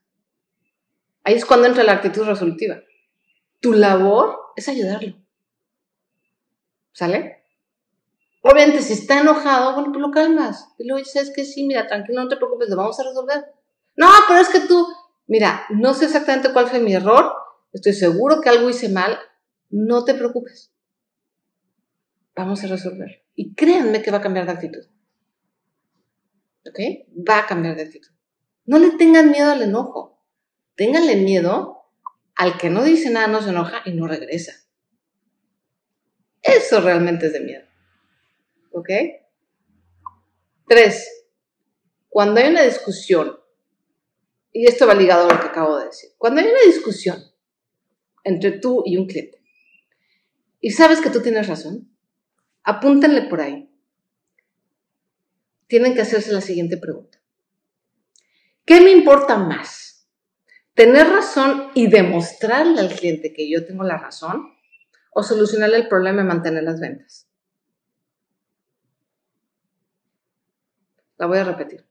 ahí es cuando entra la actitud resolutiva. Tu labor es ayudarlo. ¿Sale? Obviamente, si está enojado, bueno, pues lo calmas. Y luego dices que sí, mira, tranquilo, no te preocupes, lo vamos a resolver. No, pero es que tú, mira, no sé exactamente cuál fue mi error, estoy seguro que algo hice mal, no te preocupes. Vamos a resolver. Y créanme que va a cambiar de actitud. ¿Ok? Va a cambiar de actitud. No le tengan miedo al enojo. Ténganle miedo al que no dice nada, no se enoja y no regresa. Eso realmente es de miedo. ¿Ok? Tres, cuando hay una discusión, y esto va ligado a lo que acabo de decir, cuando hay una discusión entre tú y un cliente, y sabes que tú tienes razón, apúntenle por ahí. Tienen que hacerse la siguiente pregunta. ¿Qué me importa más? ¿Tener razón y demostrarle al cliente que yo tengo la razón? ¿O solucionarle el problema y mantener las ventas? La voy a repetir.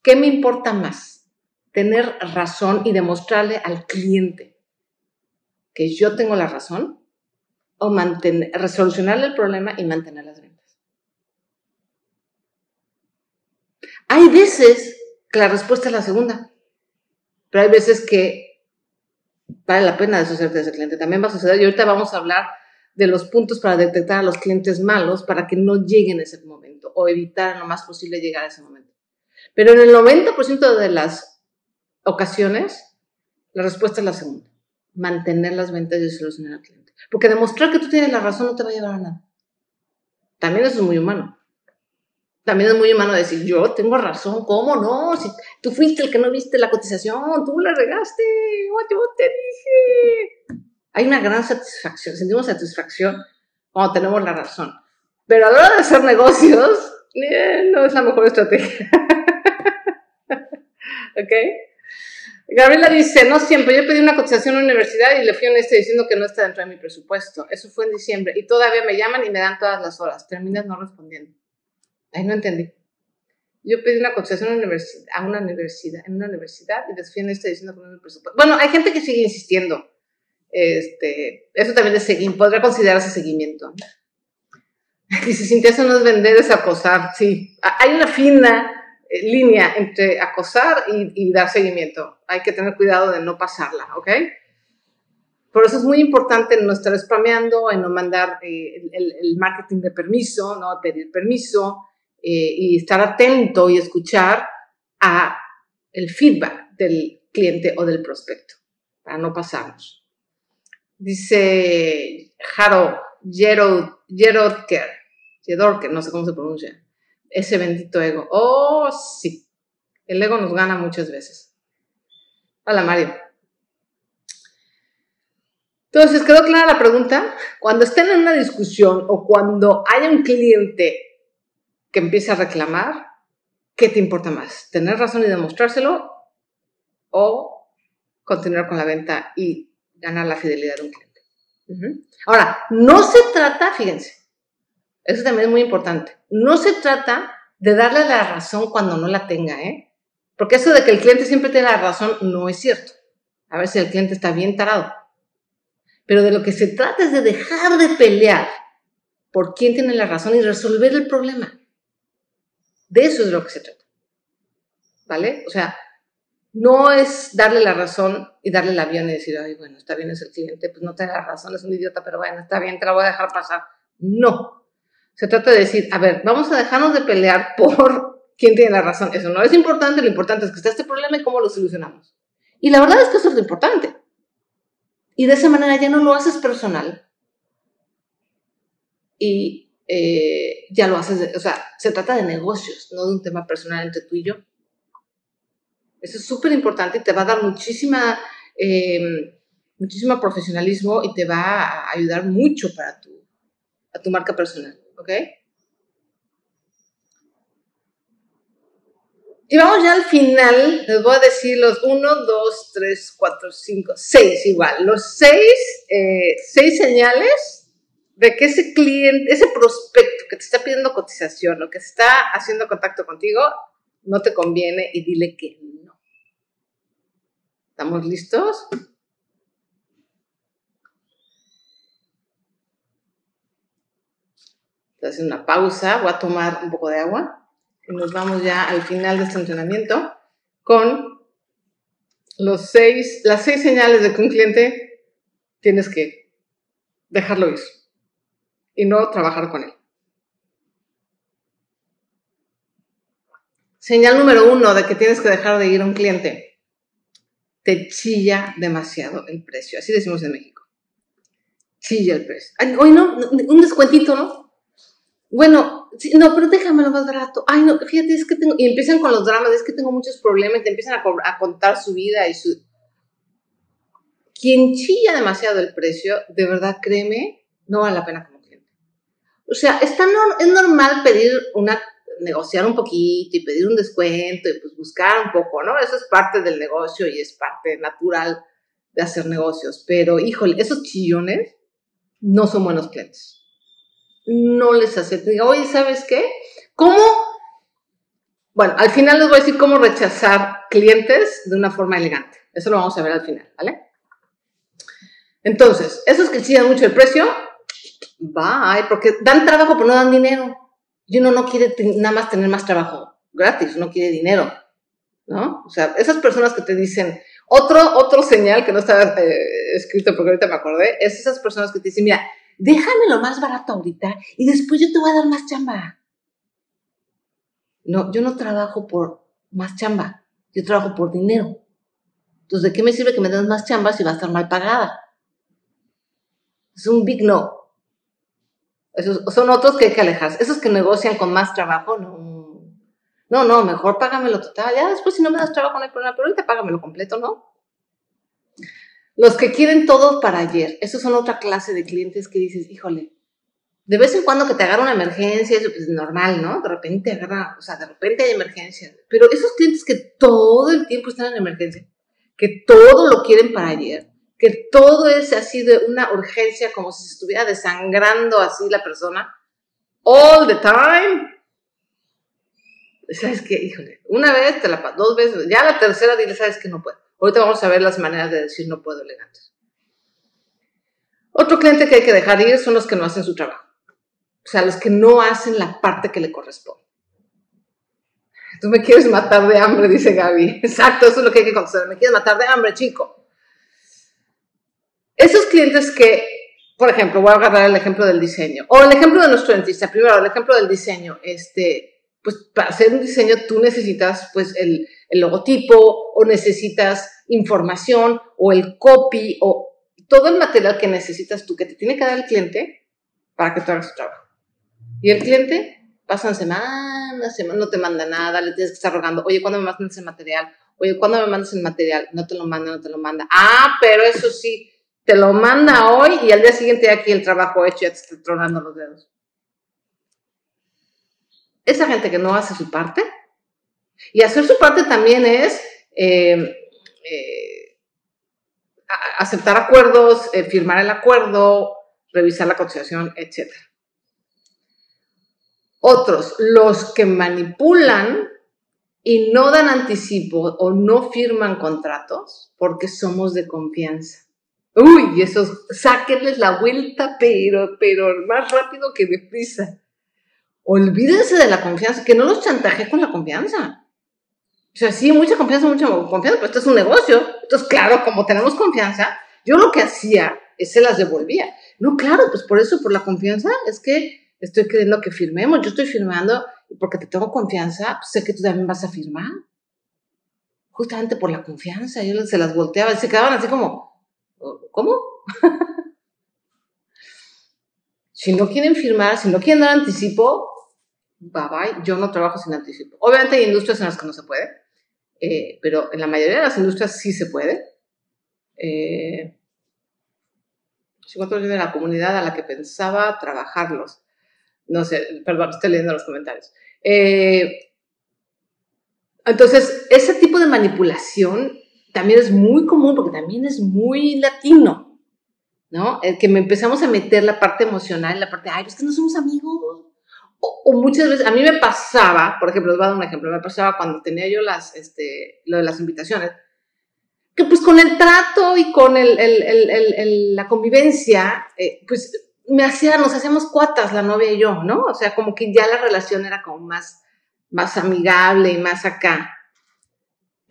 ¿qué me importa más? Tener razón y demostrarle al cliente que yo tengo la razón o mantener, resolucionarle el problema y mantener las ventas. Hay veces que la respuesta es la segunda, pero hay veces que vale la pena deshacerte de ese cliente. También va a suceder, y ahorita vamos a hablar de los puntos para detectar a los clientes malos para que no lleguen a ese momento o evitar lo más posible llegar a ese momento. Pero en el 90% de las ocasiones, la respuesta es la segunda. Mantener las ventas y solucionar al cliente. Porque demostrar que tú tienes la razón no te va a llevar a nada. También eso es muy humano. También es muy humano decir, yo tengo razón, ¿cómo no? Si tú fuiste el que no viste la cotización, tú la regaste, yo te dije hay una gran satisfacción, sentimos satisfacción cuando tenemos la razón. Pero a la hora de hacer negocios, eh, no es la mejor estrategia. (laughs) ¿Ok? Gabriela dice, no siempre, yo pedí una cotización a la universidad y le fui a este diciendo que no está dentro de mi presupuesto. Eso fue en diciembre y todavía me llaman y me dan todas las horas. Terminas no respondiendo. Ay, no entendí. Yo pedí una cotización a una universidad, a una universidad en una universidad y les fui a este diciendo que no es mi presupuesto. Bueno, hay gente que sigue insistiendo. Este, eso también es seguimiento, podría considerarse seguimiento. (laughs) Si Cintia, eso no es vender, es acosar. Sí, hay una fina línea entre acosar y, dar seguimiento. Hay que tener cuidado de no pasarla, ¿ok? Por eso es muy importante no estar spameando, en no mandar eh, el, marketing de permiso, no pedir permiso eh, y estar atento y escuchar a el feedback del cliente o del prospecto para no pasarnos. Dice Jaro Jerodker, Jedorker, no sé cómo se pronuncia. Ese bendito ego. Oh, sí. El ego nos gana muchas veces. Hola, Mario. Entonces, ¿quedó clara la pregunta? Cuando estén en una discusión o cuando haya un cliente que empiece a reclamar, ¿qué te importa más? ¿Tener razón y demostrárselo o continuar con la venta y ganar la fidelidad de un cliente. Ahora, no se trata, fíjense, eso también es muy importante, no se trata de darle la razón cuando no la tenga, ¿eh? Porque eso de que el cliente siempre tiene la razón no es cierto. A ver si el cliente está bien tarado. Pero de lo que se trata es de dejar de pelear por quién tiene la razón y resolver el problema. De eso es lo que se trata. ¿Vale? O sea, no es darle la razón y darle el avión y decir, ay, bueno, está bien, es el cliente, pues no tiene la razón, es un idiota, pero bueno, está bien, te la voy a dejar pasar. No. Se trata de decir, a ver, vamos a dejarnos de pelear (laughs) por quién tiene la razón. Eso no es importante, lo importante es que está este problema y cómo lo solucionamos. Y la verdad es que eso es lo importante. Y de esa manera ya no lo haces personal. Y eh, ya lo haces, o sea, se trata de negocios, no de un tema personal entre tú y yo. Eso es súper importante y te va a dar muchísima, eh, muchísimo profesionalismo y te va a ayudar mucho para tu, a tu marca personal, ¿ok? Y vamos ya al final, les voy a decir los 1, 2, 3, 4, 5, 6 igual, los 6 eh, seis señales de que ese cliente, ese prospecto que te está pidiendo cotización o que está haciendo contacto contigo, no te conviene y dile que ¿Estamos listos? Entonces, una pausa, voy a tomar un poco de agua y nos vamos ya al final de este entrenamiento con los seis, las seis señales de que un cliente tienes que dejarlo ir y no trabajar con él. Señal número uno de que tienes que dejar de ir a un cliente te chilla demasiado el precio. Así decimos en México. Chilla el precio. hoy no, un descuentito, ¿no? Bueno, no, pero déjamelo más barato. Ay, no, fíjate, es que tengo. Y empiezan con los dramas, es que tengo muchos problemas, y te empiezan a, a contar su vida y su. Quien chilla demasiado el precio, de verdad, créeme, no vale la pena como cliente. O sea, está es normal pedir una negociar un poquito y pedir un descuento y pues buscar un poco, ¿no? Eso es parte del negocio y es parte natural de hacer negocios. Pero, híjole, esos chillones no son buenos clientes. No les hace. Diga, oye, ¿sabes qué? ¿Cómo? Bueno, al final les voy a decir cómo rechazar clientes de una forma elegante. Eso lo vamos a ver al final, ¿vale? Entonces, esos que exigen mucho el precio, bye, porque dan trabajo pero no dan dinero. Y uno no quiere nada más tener más trabajo gratis, no quiere dinero, ¿no? O sea, esas personas que te dicen, otro, otro señal que no estaba eh, escrito porque ahorita me acordé, es esas personas que te dicen, mira, déjame lo más barato ahorita y después yo te voy a dar más chamba. No, yo no trabajo por más chamba, yo trabajo por dinero. Entonces, ¿de qué me sirve que me den más chamba si va a estar mal pagada? Es un big no. Esos son otros que hay que alejarse. Esos que negocian con más trabajo, no. No, no, mejor págamelo total. Ya después, si no me das trabajo, no hay problema, pero ahorita págamelo completo, ¿no? Los que quieren todo para ayer. Esos son otra clase de clientes que dices, híjole, de vez en cuando que te agarra una emergencia, eso pues es normal, ¿no? De repente agarra, o sea, de repente hay emergencia. Pero esos clientes que todo el tiempo están en emergencia, que todo lo quieren para ayer, que todo es así de una urgencia, como si se estuviera desangrando así la persona, all the time. ¿Sabes qué? Híjole, una vez, te la dos veces, ya la tercera dile, ¿sabes que No puedo. Ahorita vamos a ver las maneras de decir no puedo elegantes. Otro cliente que hay que dejar ir son los que no hacen su trabajo. O sea, los que no hacen la parte que le corresponde. Tú me quieres matar de hambre, dice Gaby. (laughs) Exacto, eso es lo que hay que contestar. Me quieres matar de hambre, chico. Esos clientes que, por ejemplo, voy a agarrar el ejemplo del diseño, o el ejemplo de nuestro dentista, primero el ejemplo del diseño, este, pues para hacer un diseño tú necesitas pues el, el logotipo o necesitas información o el copy o todo el material que necesitas tú que te tiene que dar el cliente para que tú hagas tu trabajo. Y el cliente pasan semanas, semanas, no te manda nada, le tienes que estar rogando, oye, ¿cuándo me mandas el material? Oye, ¿cuándo me mandas el material? No te lo manda, no te lo manda. Ah, pero eso sí, te lo manda hoy y al día siguiente aquí el trabajo hecho ya te está tronando los dedos. Esa gente que no hace su parte, y hacer su parte también es eh, eh, aceptar acuerdos, eh, firmar el acuerdo, revisar la cotización, etc. Otros, los que manipulan y no dan anticipo o no firman contratos porque somos de confianza. Uy, esos, sáquenles la vuelta, pero, pero más rápido que deprisa. Olvídense de la confianza, que no los chantaje con la confianza. O sea, sí, mucha confianza, mucha confianza, pero esto es un negocio. Entonces, claro, como tenemos confianza, yo lo que hacía es se las devolvía. No, claro, pues por eso, por la confianza, es que estoy queriendo que firmemos. Yo estoy firmando porque te tengo confianza, pues sé que tú también vas a firmar. Justamente por la confianza, yo se las volteaba y se quedaban así como, ¿Cómo? (laughs) si no quieren firmar, si no quieren dar anticipo, bye bye, yo no trabajo sin anticipo. Obviamente hay industrias en las que no se puede, eh, pero en la mayoría de las industrias sí se puede. Eh, si de la comunidad a la que pensaba trabajarlos. No sé, perdón, estoy leyendo los comentarios. Eh, entonces, ese tipo de manipulación también es muy común porque también es muy latino, ¿no? El que me empezamos a meter la parte emocional, la parte, ay, es que no somos amigos. O, muchas veces, a mí me pasaba, por ejemplo, les voy a dar un ejemplo, me pasaba cuando tenía yo las, este, lo de las invitaciones, que pues con el trato y con el, el, el, la convivencia, eh, pues me nos hacíamos cuatas la novia y yo, ¿no? O sea, como que ya la relación era como más, más amigable y más acá.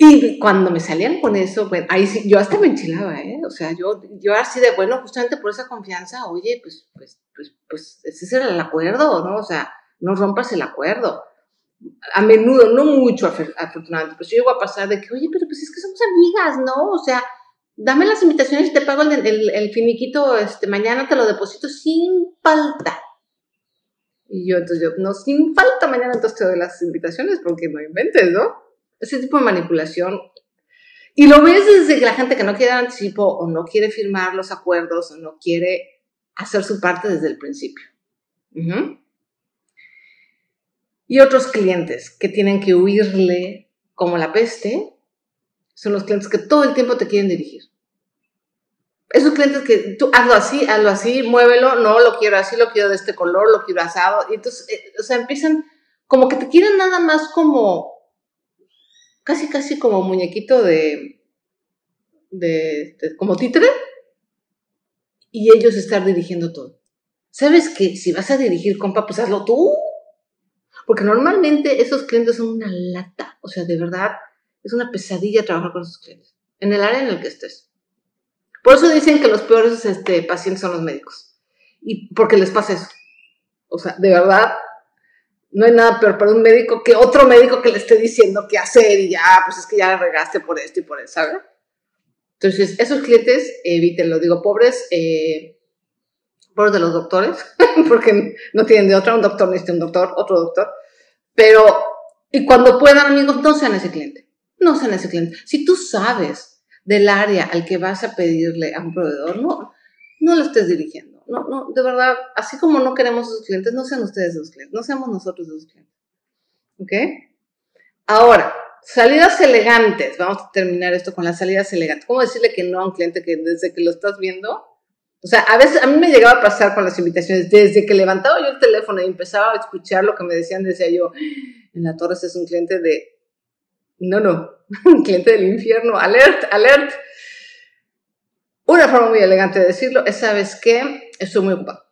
Y cuando me salían con eso, bueno, ahí sí, yo hasta me enchilaba, ¿eh? O sea, yo, yo así de, bueno, justamente por esa confianza, oye, pues, pues, pues, pues, ese era el acuerdo, ¿no? O sea, no rompas el acuerdo. A menudo, no mucho, afortunadamente, pues yo llego a pasar de que, oye, pero pues es que somos amigas, ¿no? O sea, dame las invitaciones y te pago el, el, el finiquito, este, mañana te lo deposito sin falta. Y yo, entonces yo, no, sin falta, mañana entonces te doy las invitaciones porque no inventes, ¿no? Ese tipo de manipulación. Y lo ves desde la gente que no quiere anticipo o no quiere firmar los acuerdos o no quiere hacer su parte desde el principio. Y otros clientes que tienen que huirle como la peste son los clientes que todo el tiempo te quieren dirigir. Esos clientes que tú hazlo así, hazlo así, muévelo, no lo quiero así, lo quiero de este color, lo quiero asado. Y entonces, eh, o sea, empiezan como que te quieren nada más como, casi, casi como muñequito de, de, como títere, y ellos estar dirigiendo todo. ¿Sabes que si vas a dirigir, compa, pues hazlo tú? Porque normalmente esos clientes son una lata, o sea, de verdad, es una pesadilla trabajar con esos clientes, en el área en el que estés. Por eso dicen que los peores este, pacientes son los médicos. Y porque les pasa eso. O sea, de verdad, no hay nada peor para un médico que otro médico que le esté diciendo qué hacer y ya, pues es que ya regaste por esto y por eso, ¿sabes? Entonces, esos clientes, evítenlo. Digo, pobres, eh, pobres de los doctores, (laughs) porque no tienen de otra, un doctor necesita un doctor, otro doctor. Pero, y cuando puedan, amigos, no sean ese cliente. No sean ese cliente. Si tú sabes del área al que vas a pedirle a un proveedor, no, no lo estés dirigiendo. No, no, de verdad, así como no queremos esos clientes, no sean ustedes esos clientes, no seamos nosotros esos clientes. ¿Ok? Ahora, salidas elegantes. Vamos a terminar esto con las salidas elegantes. ¿Cómo decirle que no a un cliente que desde que lo estás viendo? O sea, a veces a mí me llegaba a pasar con las invitaciones, desde que levantaba yo el teléfono y empezaba a escuchar lo que me decían, decía yo, en la torre este es un cliente de, no, no, (laughs) un cliente del infierno, alert, alert. Una forma muy elegante de decirlo es, ¿sabes qué? Estoy muy ocupado.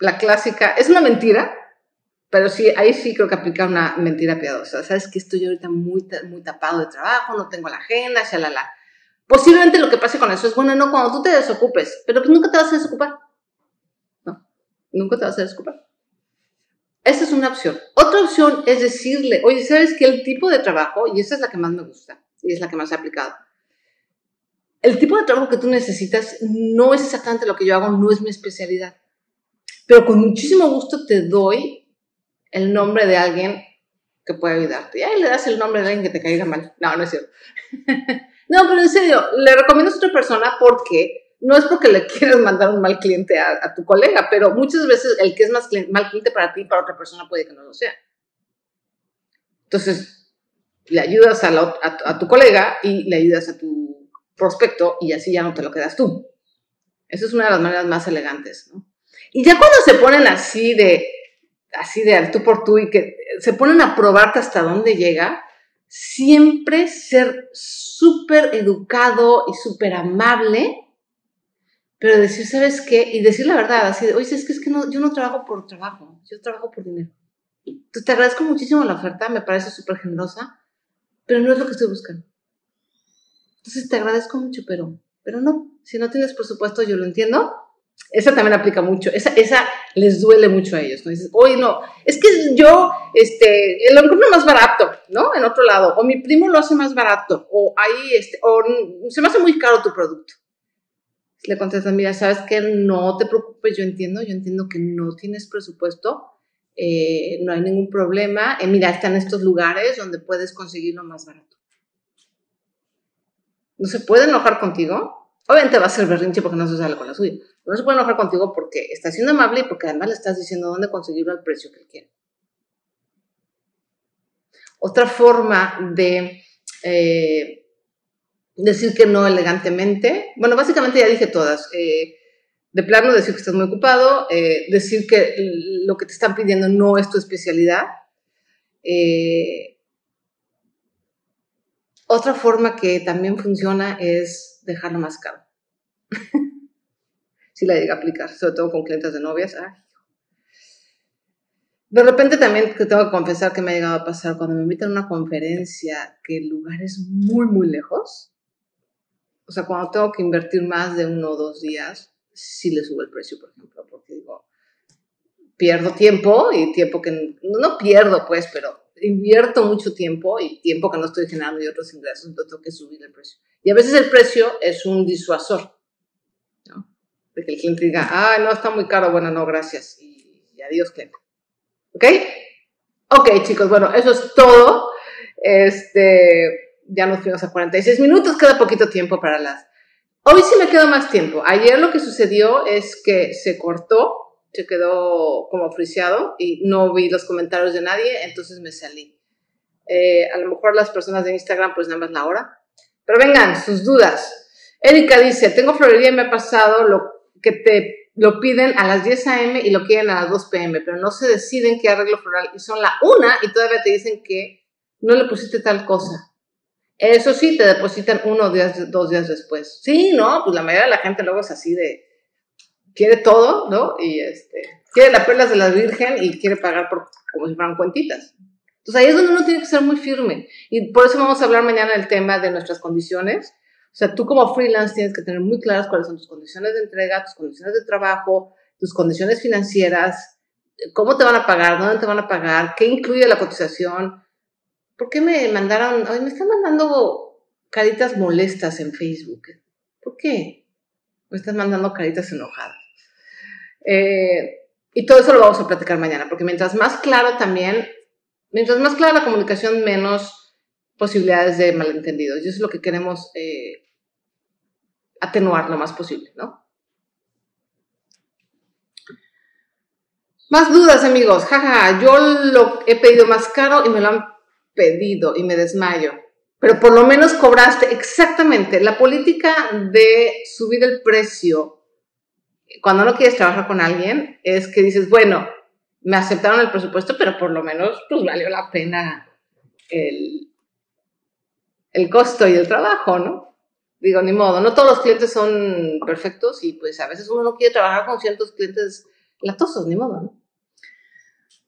La clásica, es una mentira, pero sí, ahí sí creo que aplica una mentira piadosa. Sabes que estoy ahorita muy, muy tapado de trabajo, no tengo la agenda, shalala. Posiblemente lo que pase con eso es, bueno, no, cuando tú te desocupes, pero pues nunca te vas a desocupar. No, nunca te vas a desocupar. Esa es una opción. Otra opción es decirle, oye, ¿sabes qué? El tipo de trabajo, y esa es la que más me gusta, y es la que más he aplicado, el tipo de trabajo que tú necesitas no es exactamente lo que yo hago, no es mi especialidad. Pero con muchísimo gusto te doy el nombre de alguien que puede ayudarte. Y ahí le das el nombre de alguien que te caiga mal. No, no es cierto. (laughs) no, pero en serio, le recomiendo a otra persona porque no es porque le (laughs) quieras mandar un mal cliente a, tu colega, pero muchas veces el que es más mal cliente para ti, para otra persona puede que no lo sea. Entonces, le ayudas a, a tu colega y le ayudas a tu prospecto y así ya no te lo quedas tú. Esa es una de las maneras más elegantes, ¿no? Y ya cuando se ponen así de, así de al tú por tú y que se ponen a probarte hasta dónde llega, siempre ser súper educado y súper amable, pero decir, ¿sabes qué? Y decir la verdad, así de, oye, es que, es que no, yo no trabajo por trabajo, yo trabajo por dinero. Entonces te agradezco muchísimo la oferta, me parece súper generosa, pero no es lo que estoy buscando. Entonces te agradezco mucho, pero, pero no, si no tienes presupuesto, yo lo entiendo. Esa también aplica mucho, esa, esa les duele mucho a ellos, ¿no? Dices, oye, no, es que yo, este, lo encuentro más barato, ¿no? En otro lado, o mi primo lo hace más barato, o ahí, este, o se me hace muy caro tu producto. Le contestan, mira, ¿sabes qué? No te preocupes, yo entiendo, yo entiendo que no tienes presupuesto, eh, no hay ningún problema. Eh, mira, están estos lugares donde puedes conseguirlo más barato no se puede enojar contigo. Obviamente va a ser berrinche porque no se sale con la suya. no se puede enojar contigo porque está siendo amable y porque además le estás diciendo dónde conseguirlo al precio que quiere. Otra forma de eh, decir que no elegantemente, bueno, básicamente ya dije todas. Eh, de plano, decir que estás muy ocupado, eh, decir que lo que te están pidiendo no es tu especialidad. Otra forma que también funciona es dejarlo más caro. si la llega a aplicar, sobre todo con clientes de novias. De repente también te tengo que confesar que me ha llegado a pasar cuando me invitan a una conferencia que el lugar es muy, muy lejos. O sea, cuando tengo que invertir más de uno o dos días, sí le subo el precio, por ejemplo, porque digo, pierdo tiempo y tiempo que no pierdo, pues, pero invierto mucho tiempo y tiempo que no estoy generando y otros ingresos, entonces tengo que subir el precio. Y a veces el precio es un disuasor, ¿no? De que el cliente diga, ah, no, está muy caro, bueno, no, gracias, y, adiós, cliente. ¿Ok? Ok, chicos, bueno, eso es todo. Este, ya nos fuimos a 46 minutos, queda poquito tiempo para las... Hoy sí me quedó más tiempo. Ayer lo que sucedió es que se cortó se quedó como friseado y no vi los comentarios de nadie, entonces me salí. Eh, a lo mejor las personas de Instagram pues nada más la hora. Pero vengan, sus dudas. Erika dice, tengo florería y me ha pasado lo que te lo piden a las 10 a.m. y lo quieren a las 2 p.m., pero no se deciden qué arreglo floral y son la una y todavía te dicen que no le pusiste tal cosa. Eso sí, te depositan uno o dos días después. Sí, no, pues la mayoría de la gente luego es así de, quiere todo, ¿no? Y este, quiere las perlas de la Virgen y quiere pagar por como si fueran cuentitas. Entonces ahí es donde uno tiene que ser muy firme. Y por eso vamos a hablar mañana del tema de nuestras condiciones. O sea, tú como freelance tienes que tener muy claras cuáles son tus condiciones de entrega, tus condiciones de trabajo, tus condiciones financieras, cómo te van a pagar, dónde te van a pagar, qué incluye la cotización. ¿Por qué me mandaron, ay, me están mandando caritas molestas en Facebook? ¿Por qué? Me están mandando caritas enojadas. Eh, y todo eso lo vamos a platicar mañana, porque mientras más claro también mientras más clara la comunicación, menos posibilidades de malentendidos. Y eso es lo que queremos eh, atenuar lo más posible, ¿no? Más dudas, amigos. Jaja, yo lo he pedido más caro y me lo han pedido y me desmayo. Pero por lo menos cobraste exactamente la política de subir el precio cuando no quieres trabajar con alguien es que dices, bueno, me aceptaron el presupuesto, pero por lo menos pues valió la pena el, el costo y el trabajo, ¿no? Digo, ni modo, no todos los clientes son perfectos y pues a veces uno no quiere trabajar con ciertos clientes latosos, ni modo, ¿no?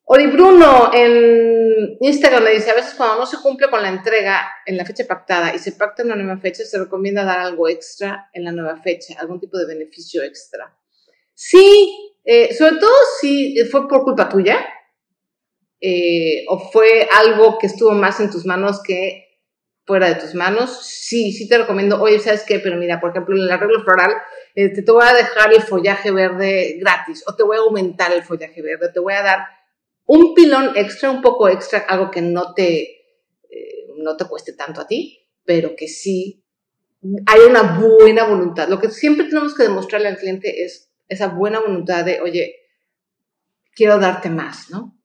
Ori Bruno en Instagram me dice, a veces cuando no se cumple con la entrega en la fecha pactada y se pacta en una nueva fecha, se recomienda dar algo extra en la nueva fecha, algún tipo de beneficio extra. Sí, eh, sobre todo si fue por culpa tuya eh, o fue algo que estuvo más en tus manos que fuera de tus manos, sí, sí te recomiendo, oye, ¿sabes qué? Pero mira, por ejemplo, en el arreglo floral, este, te voy a dejar el follaje verde gratis o te voy a aumentar el follaje verde, te voy a dar un pilón extra, un poco extra, algo que no te, eh, no te cueste tanto a ti, pero que sí hay una buena voluntad. Lo que siempre tenemos que demostrarle al cliente es esa buena voluntad de, oye, quiero darte más, ¿no?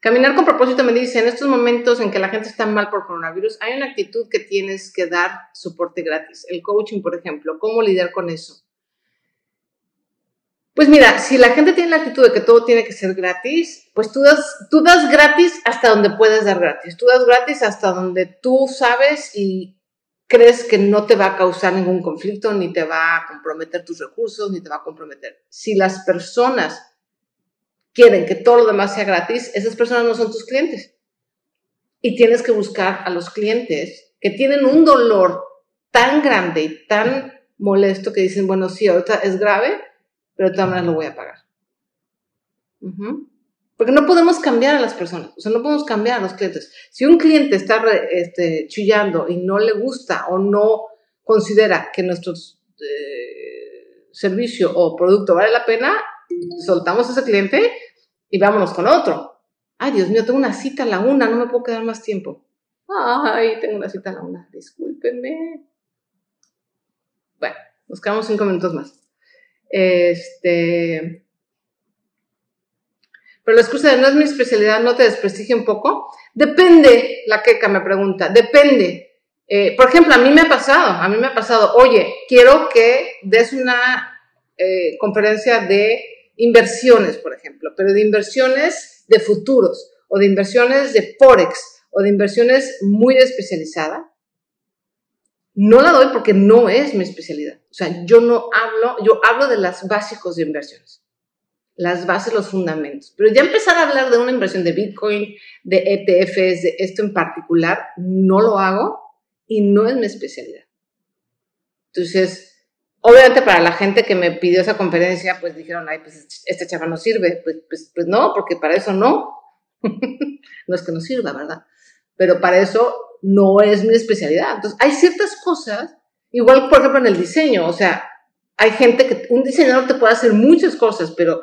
Caminar con propósito me dice, en estos momentos en que la gente está mal por coronavirus, hay una actitud que tienes que dar soporte gratis. El coaching, por ejemplo, ¿cómo lidiar con eso? Pues mira, si la gente tiene la actitud de que todo tiene que ser gratis, pues tú das, tú das gratis hasta donde puedes dar gratis. Tú das gratis hasta donde tú sabes y crees que no te va a causar ningún conflicto, ni te va a comprometer tus recursos, ni te va a comprometer. Si las personas quieren que todo lo demás sea gratis, esas personas no son tus clientes. Y tienes que buscar a los clientes que tienen un dolor tan grande y tan molesto que dicen, bueno, sí, ahorita es grave, pero de todas maneras lo voy a pagar. Porque no podemos cambiar a las personas, o sea, no podemos cambiar a los clientes. Si un cliente está este, chillando y no le gusta o no considera que nuestro eh, servicio o producto vale la pena, soltamos a ese cliente y vámonos con otro. Ay, Dios mío, tengo una cita a la una, no me puedo quedar más tiempo. Ay, tengo una cita a la una, discúlpenme. Bueno, nos quedamos cinco minutos más. Este, pero la excusa de no es mi especialidad no te desprestigia un poco. Depende, la queca me pregunta, depende. Eh, por ejemplo, a mí me ha pasado, a mí me ha pasado, oye, quiero que des una eh, conferencia de inversiones, por ejemplo, pero de inversiones de futuros o de inversiones de Forex o de inversiones muy especializada. No la doy porque no es mi especialidad. O sea, yo no hablo, yo hablo de las básicos de inversiones las bases, los fundamentos. Pero ya empezar a hablar de una inversión de Bitcoin, de ETFs, de esto en particular, no lo hago y no es mi especialidad. Entonces, obviamente para la gente que me pidió esa conferencia, pues dijeron, ay, pues esta chava no sirve. Pues, pues, pues no, porque para eso no. (laughs) no es que no sirva, ¿verdad? Pero para eso no es mi especialidad. Entonces, hay ciertas cosas, igual por ejemplo en el diseño, o sea, hay gente que, un diseñador te puede hacer muchas cosas, pero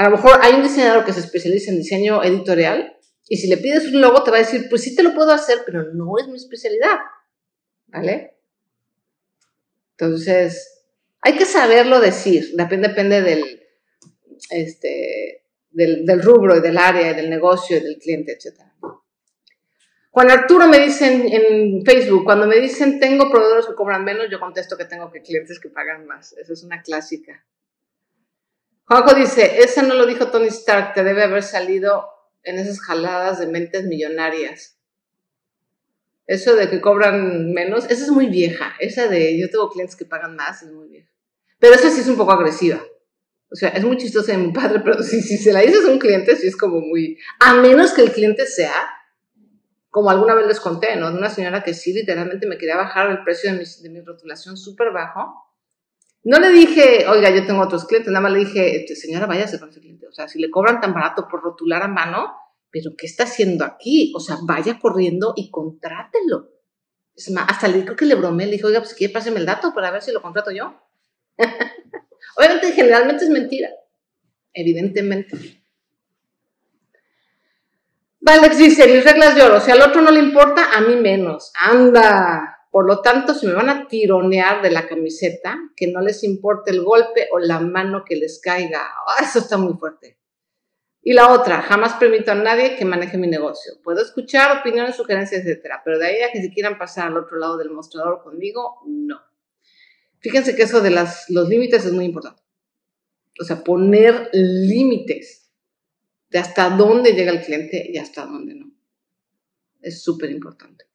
a lo mejor hay un diseñador que se especializa en diseño editorial y si le pides un logo te va a decir, pues sí te lo puedo hacer, pero no es mi especialidad. ¿Vale? Entonces, hay que saberlo decir. Depende, depende del, este, del, rubro y del área y del negocio y del cliente, etc. Juan Arturo me dice en, Facebook, cuando me dicen tengo proveedores que cobran menos, yo contesto que tengo que clientes que pagan más. Esa es una clásica. Juanjo dice, esa no lo dijo Tony Stark, te debe haber salido en esas jaladas de mentes millonarias. Eso de que cobran menos, esa es muy vieja. Esa de yo tengo clientes que pagan más, es muy vieja. Pero esa sí es un poco agresiva. O sea, es muy chistosa de mi padre, (laughs) pero si, si se la dices a un cliente, sí es como muy... A menos que el cliente sea, como alguna vez les conté, ¿no? De una señora que sí literalmente me quería bajar el precio de de mi rotulación súper bajo. No le dije, oiga, yo tengo otros clientes, nada más le dije, este, señora, váyase con ese cliente. O sea, si le cobran tan barato por rotular a mano, pero ¿qué está haciendo aquí? O sea, vaya corriendo y contrátelo. Es más, hasta le dijo que le bromé, le dijo, oiga, pues quiere, páseme el dato para ver si lo contrato yo. (laughs) Obviamente, generalmente es mentira. Evidentemente. Valex dice, mis reglas de oro, si al otro no le importa, a mí menos. Anda. Por lo tanto, si me van a tironear de la camiseta, que no les importe el golpe o la mano que les caiga. Ah, eso está muy fuerte. Y la otra, jamás permito a nadie que maneje mi negocio. Puedo escuchar opiniones, sugerencias, etcétera, pero de ahí a que se quieran pasar al otro lado del mostrador conmigo, no. Fíjense que eso de los límites es muy importante. O sea, poner límites de hasta dónde llega el cliente y hasta dónde no. Es súper importante.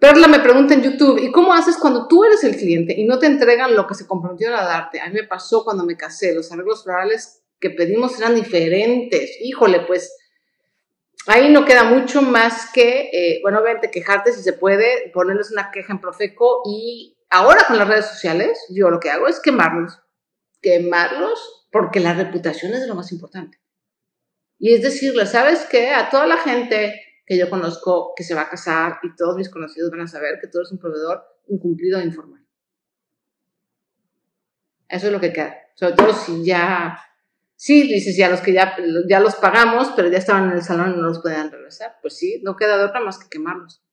Perla me pregunta en YouTube, ¿y cómo haces cuando tú eres el cliente y no te entregan lo que se comprometieron a darte? A mí me pasó cuando me casé, los arreglos florales que pedimos eran diferentes. Híjole, pues ahí no queda mucho más que, eh, bueno, obviamente quejarte si se puede, ponerles una queja en Profeco y ahora con las redes sociales, yo lo que hago es quemarlos. Quemarlos porque la reputación es lo más importante. Y es decirle, ¿sabes qué? A toda la gente que yo conozco que se va a casar y todos mis conocidos van a saber que tú eres un proveedor incumplido e informal. Eso es lo que queda. Sobre todo si ya, sí, dices, ya los que ya, ya los pagamos, pero ya estaban en el salón y no los pueden regresar. Pues sí, no queda de otra más que quemarlos.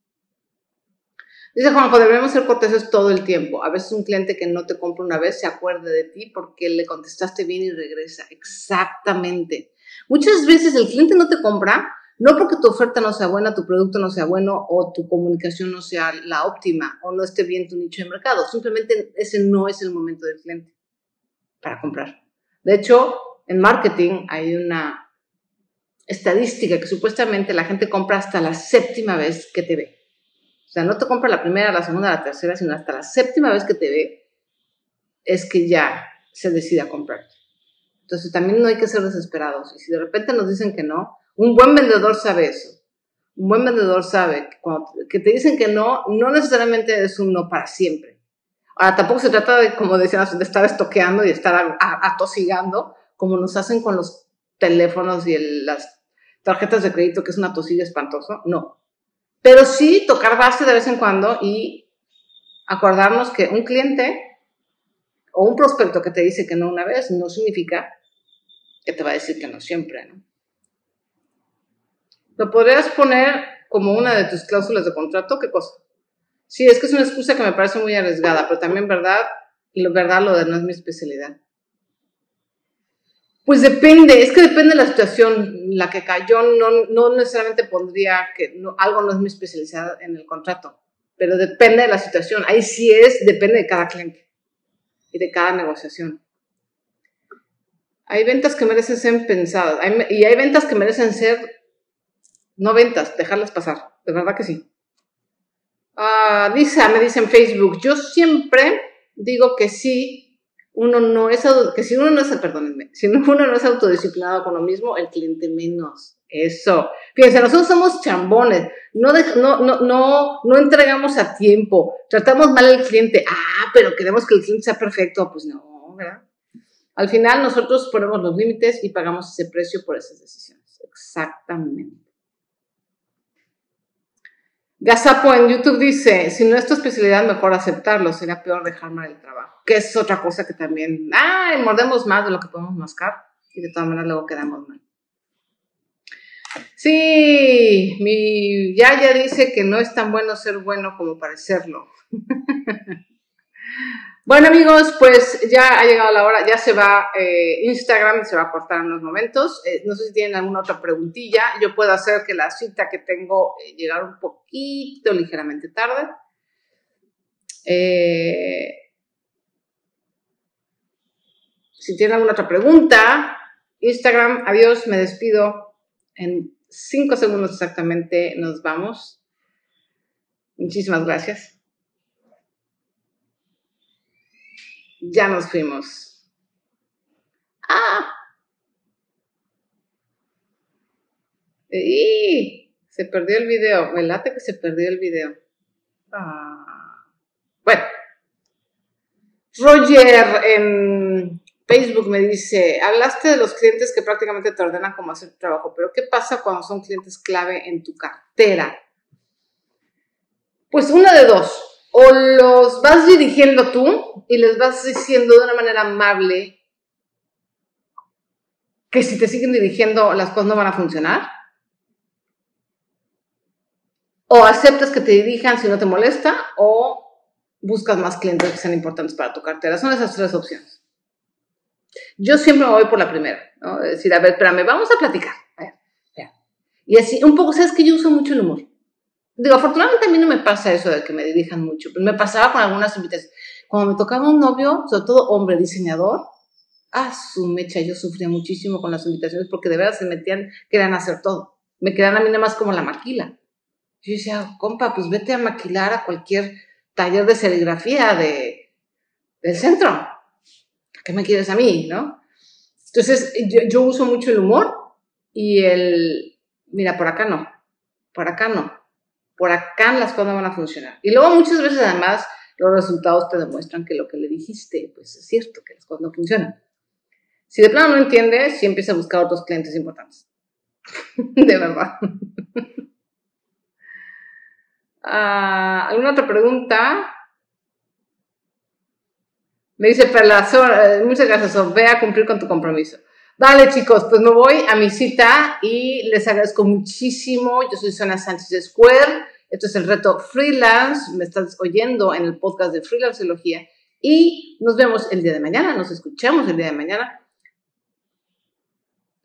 Dice Juanjo, debemos ser corteses todo el tiempo. A veces un cliente que no te compra una vez se acuerde de ti porque le contestaste bien y regresa. Exactamente. Muchas veces el cliente no te compra no porque tu oferta no sea buena, tu producto no sea bueno o tu comunicación no sea la óptima o no esté bien tu nicho de mercado. Simplemente ese no es el momento del cliente para comprar. De hecho, en marketing hay una estadística que supuestamente la gente compra hasta la séptima vez que te ve. O sea, no te compra la primera, la segunda, la tercera, sino hasta la séptima vez que te ve es que ya se decide a comprar. Entonces también no hay que ser desesperados. Y si de repente nos dicen que no, un buen vendedor sabe eso. Un buen vendedor sabe que, cuando, te dicen que no, no necesariamente es un no para siempre. Ahora, tampoco se trata de, como decíamos, de estar estoqueando y estar atosigando, como nos hacen con los teléfonos y las tarjetas de crédito, que es una tosilla espantoso. No. Pero sí tocar base de vez en cuando y acordarnos que un cliente o un prospecto que te dice que no una vez no significa que te va a decir que no siempre, ¿no? ¿Lo podrías poner como una de tus cláusulas de contrato? ¿Qué cosa? Sí, es que es una excusa que me parece muy arriesgada, pero también verdad, lo verdad lo de no es mi especialidad. Pues depende, es que depende de la situación la que cayó, no, no necesariamente pondría que algo no es mi especialidad en el contrato, pero depende de la situación. Ahí sí es, depende de cada cliente y de cada negociación. Hay ventas que merecen ser pensadas y hay ventas que merecen ser no ventas, dejarlas pasar. De verdad que sí. Ah, dice, me dice en Facebook, yo siempre digo que sí, uno no es, que si uno no es, perdónenme, si (laughs) uno no es autodisciplinado con lo mismo, el cliente menos. Eso. Fíjense, nosotros somos chambones, no, no, no, no, no entregamos a tiempo, tratamos mal al cliente, ah, pero queremos que el cliente sea perfecto, pues no, ¿verdad? Al final nosotros ponemos los límites y pagamos ese precio por esas decisiones. Exactamente. Gazapo en YouTube dice, si no es tu especialidad, mejor aceptarlo, sería peor dejar mal el trabajo. Que es otra cosa que también, ay, mordemos más de lo que podemos mascar y de todas maneras luego quedamos mal. Sí, mi Yaya dice que no es tan bueno ser bueno como parecerlo. (laughs) Bueno amigos, pues ya ha llegado la hora, ya se va eh, Instagram, se va a cortar en unos momentos. Eh, no sé si tienen alguna otra preguntilla. Yo puedo hacer que la cita que tengo eh, llegar un poquito ligeramente tarde. Si tienen alguna otra pregunta, Instagram, adiós, me despido. En cinco segundos exactamente nos vamos. Muchísimas gracias. Ya nos fuimos. ¡Ah! ¡Y! Se perdió el video. Me late que se perdió el video. Ah. Bueno. Roger en Facebook me dice, hablaste de los clientes que prácticamente te ordenan cómo hacer tu trabajo, pero ¿qué pasa cuando son clientes clave en tu cartera? Pues una de dos, o los vas dirigiendo tú y les vas diciendo de una manera amable que si te siguen dirigiendo las cosas no van a funcionar, o aceptas que te dirijan si no te molesta, o buscas más clientes que sean importantes para tu cartera. Son esas tres opciones. Yo siempre voy por la primera, ¿no? Decir, a ver, espérame, vamos a platicar. Y así, un poco, ¿sabes que Yo uso mucho el humor. Digo, afortunadamente a mí no me pasa eso de que me dirijan mucho, pero me pasaba con algunas invitaciones. Cuando me tocaba un novio, sobre todo hombre diseñador, a su mecha, yo sufría muchísimo con las invitaciones porque de verdad se metían, querían hacer todo. Me quedaban a mí nada más como la maquila. Yo decía, compa, pues vete a maquilar a cualquier taller de serigrafía de, del centro. ¿Qué me quieres a mí, no? Entonces, yo, uso mucho el humor y el, mira, por acá no, por acá no, por acá las cosas van a funcionar. Y luego muchas veces además los resultados te demuestran que lo que le dijiste, pues es cierto, que las cosas no funcionan. Si de plano no entiendes, sí empieza a buscar otros clientes importantes. (laughs) de verdad. (laughs) Ah, ¿Alguna otra pregunta? Me dice Perla, eh, muchas gracias, ve a cumplir con tu compromiso. Vale, chicos, pues me voy a mi cita y les agradezco muchísimo. Yo soy Sonia Sánchez Square. Esto es el reto freelance. Me estás oyendo en el podcast de Freelanceología. Y nos vemos el día de mañana, nos escuchamos el día de mañana.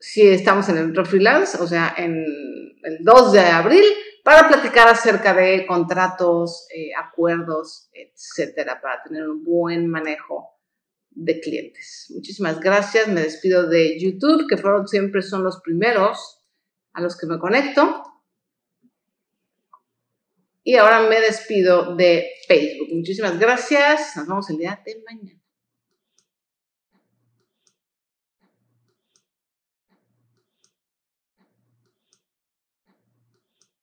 Si estamos en el reto freelance, o sea, en el 2 de abril, para platicar acerca de contratos, eh, acuerdos, etcétera, para tener un buen manejo de clientes. Muchísimas gracias. Me despido de YouTube, que fueron siempre son los primeros a los que me conecto. Y ahora me despido de Facebook. Muchísimas gracias. Nos vemos el día de mañana.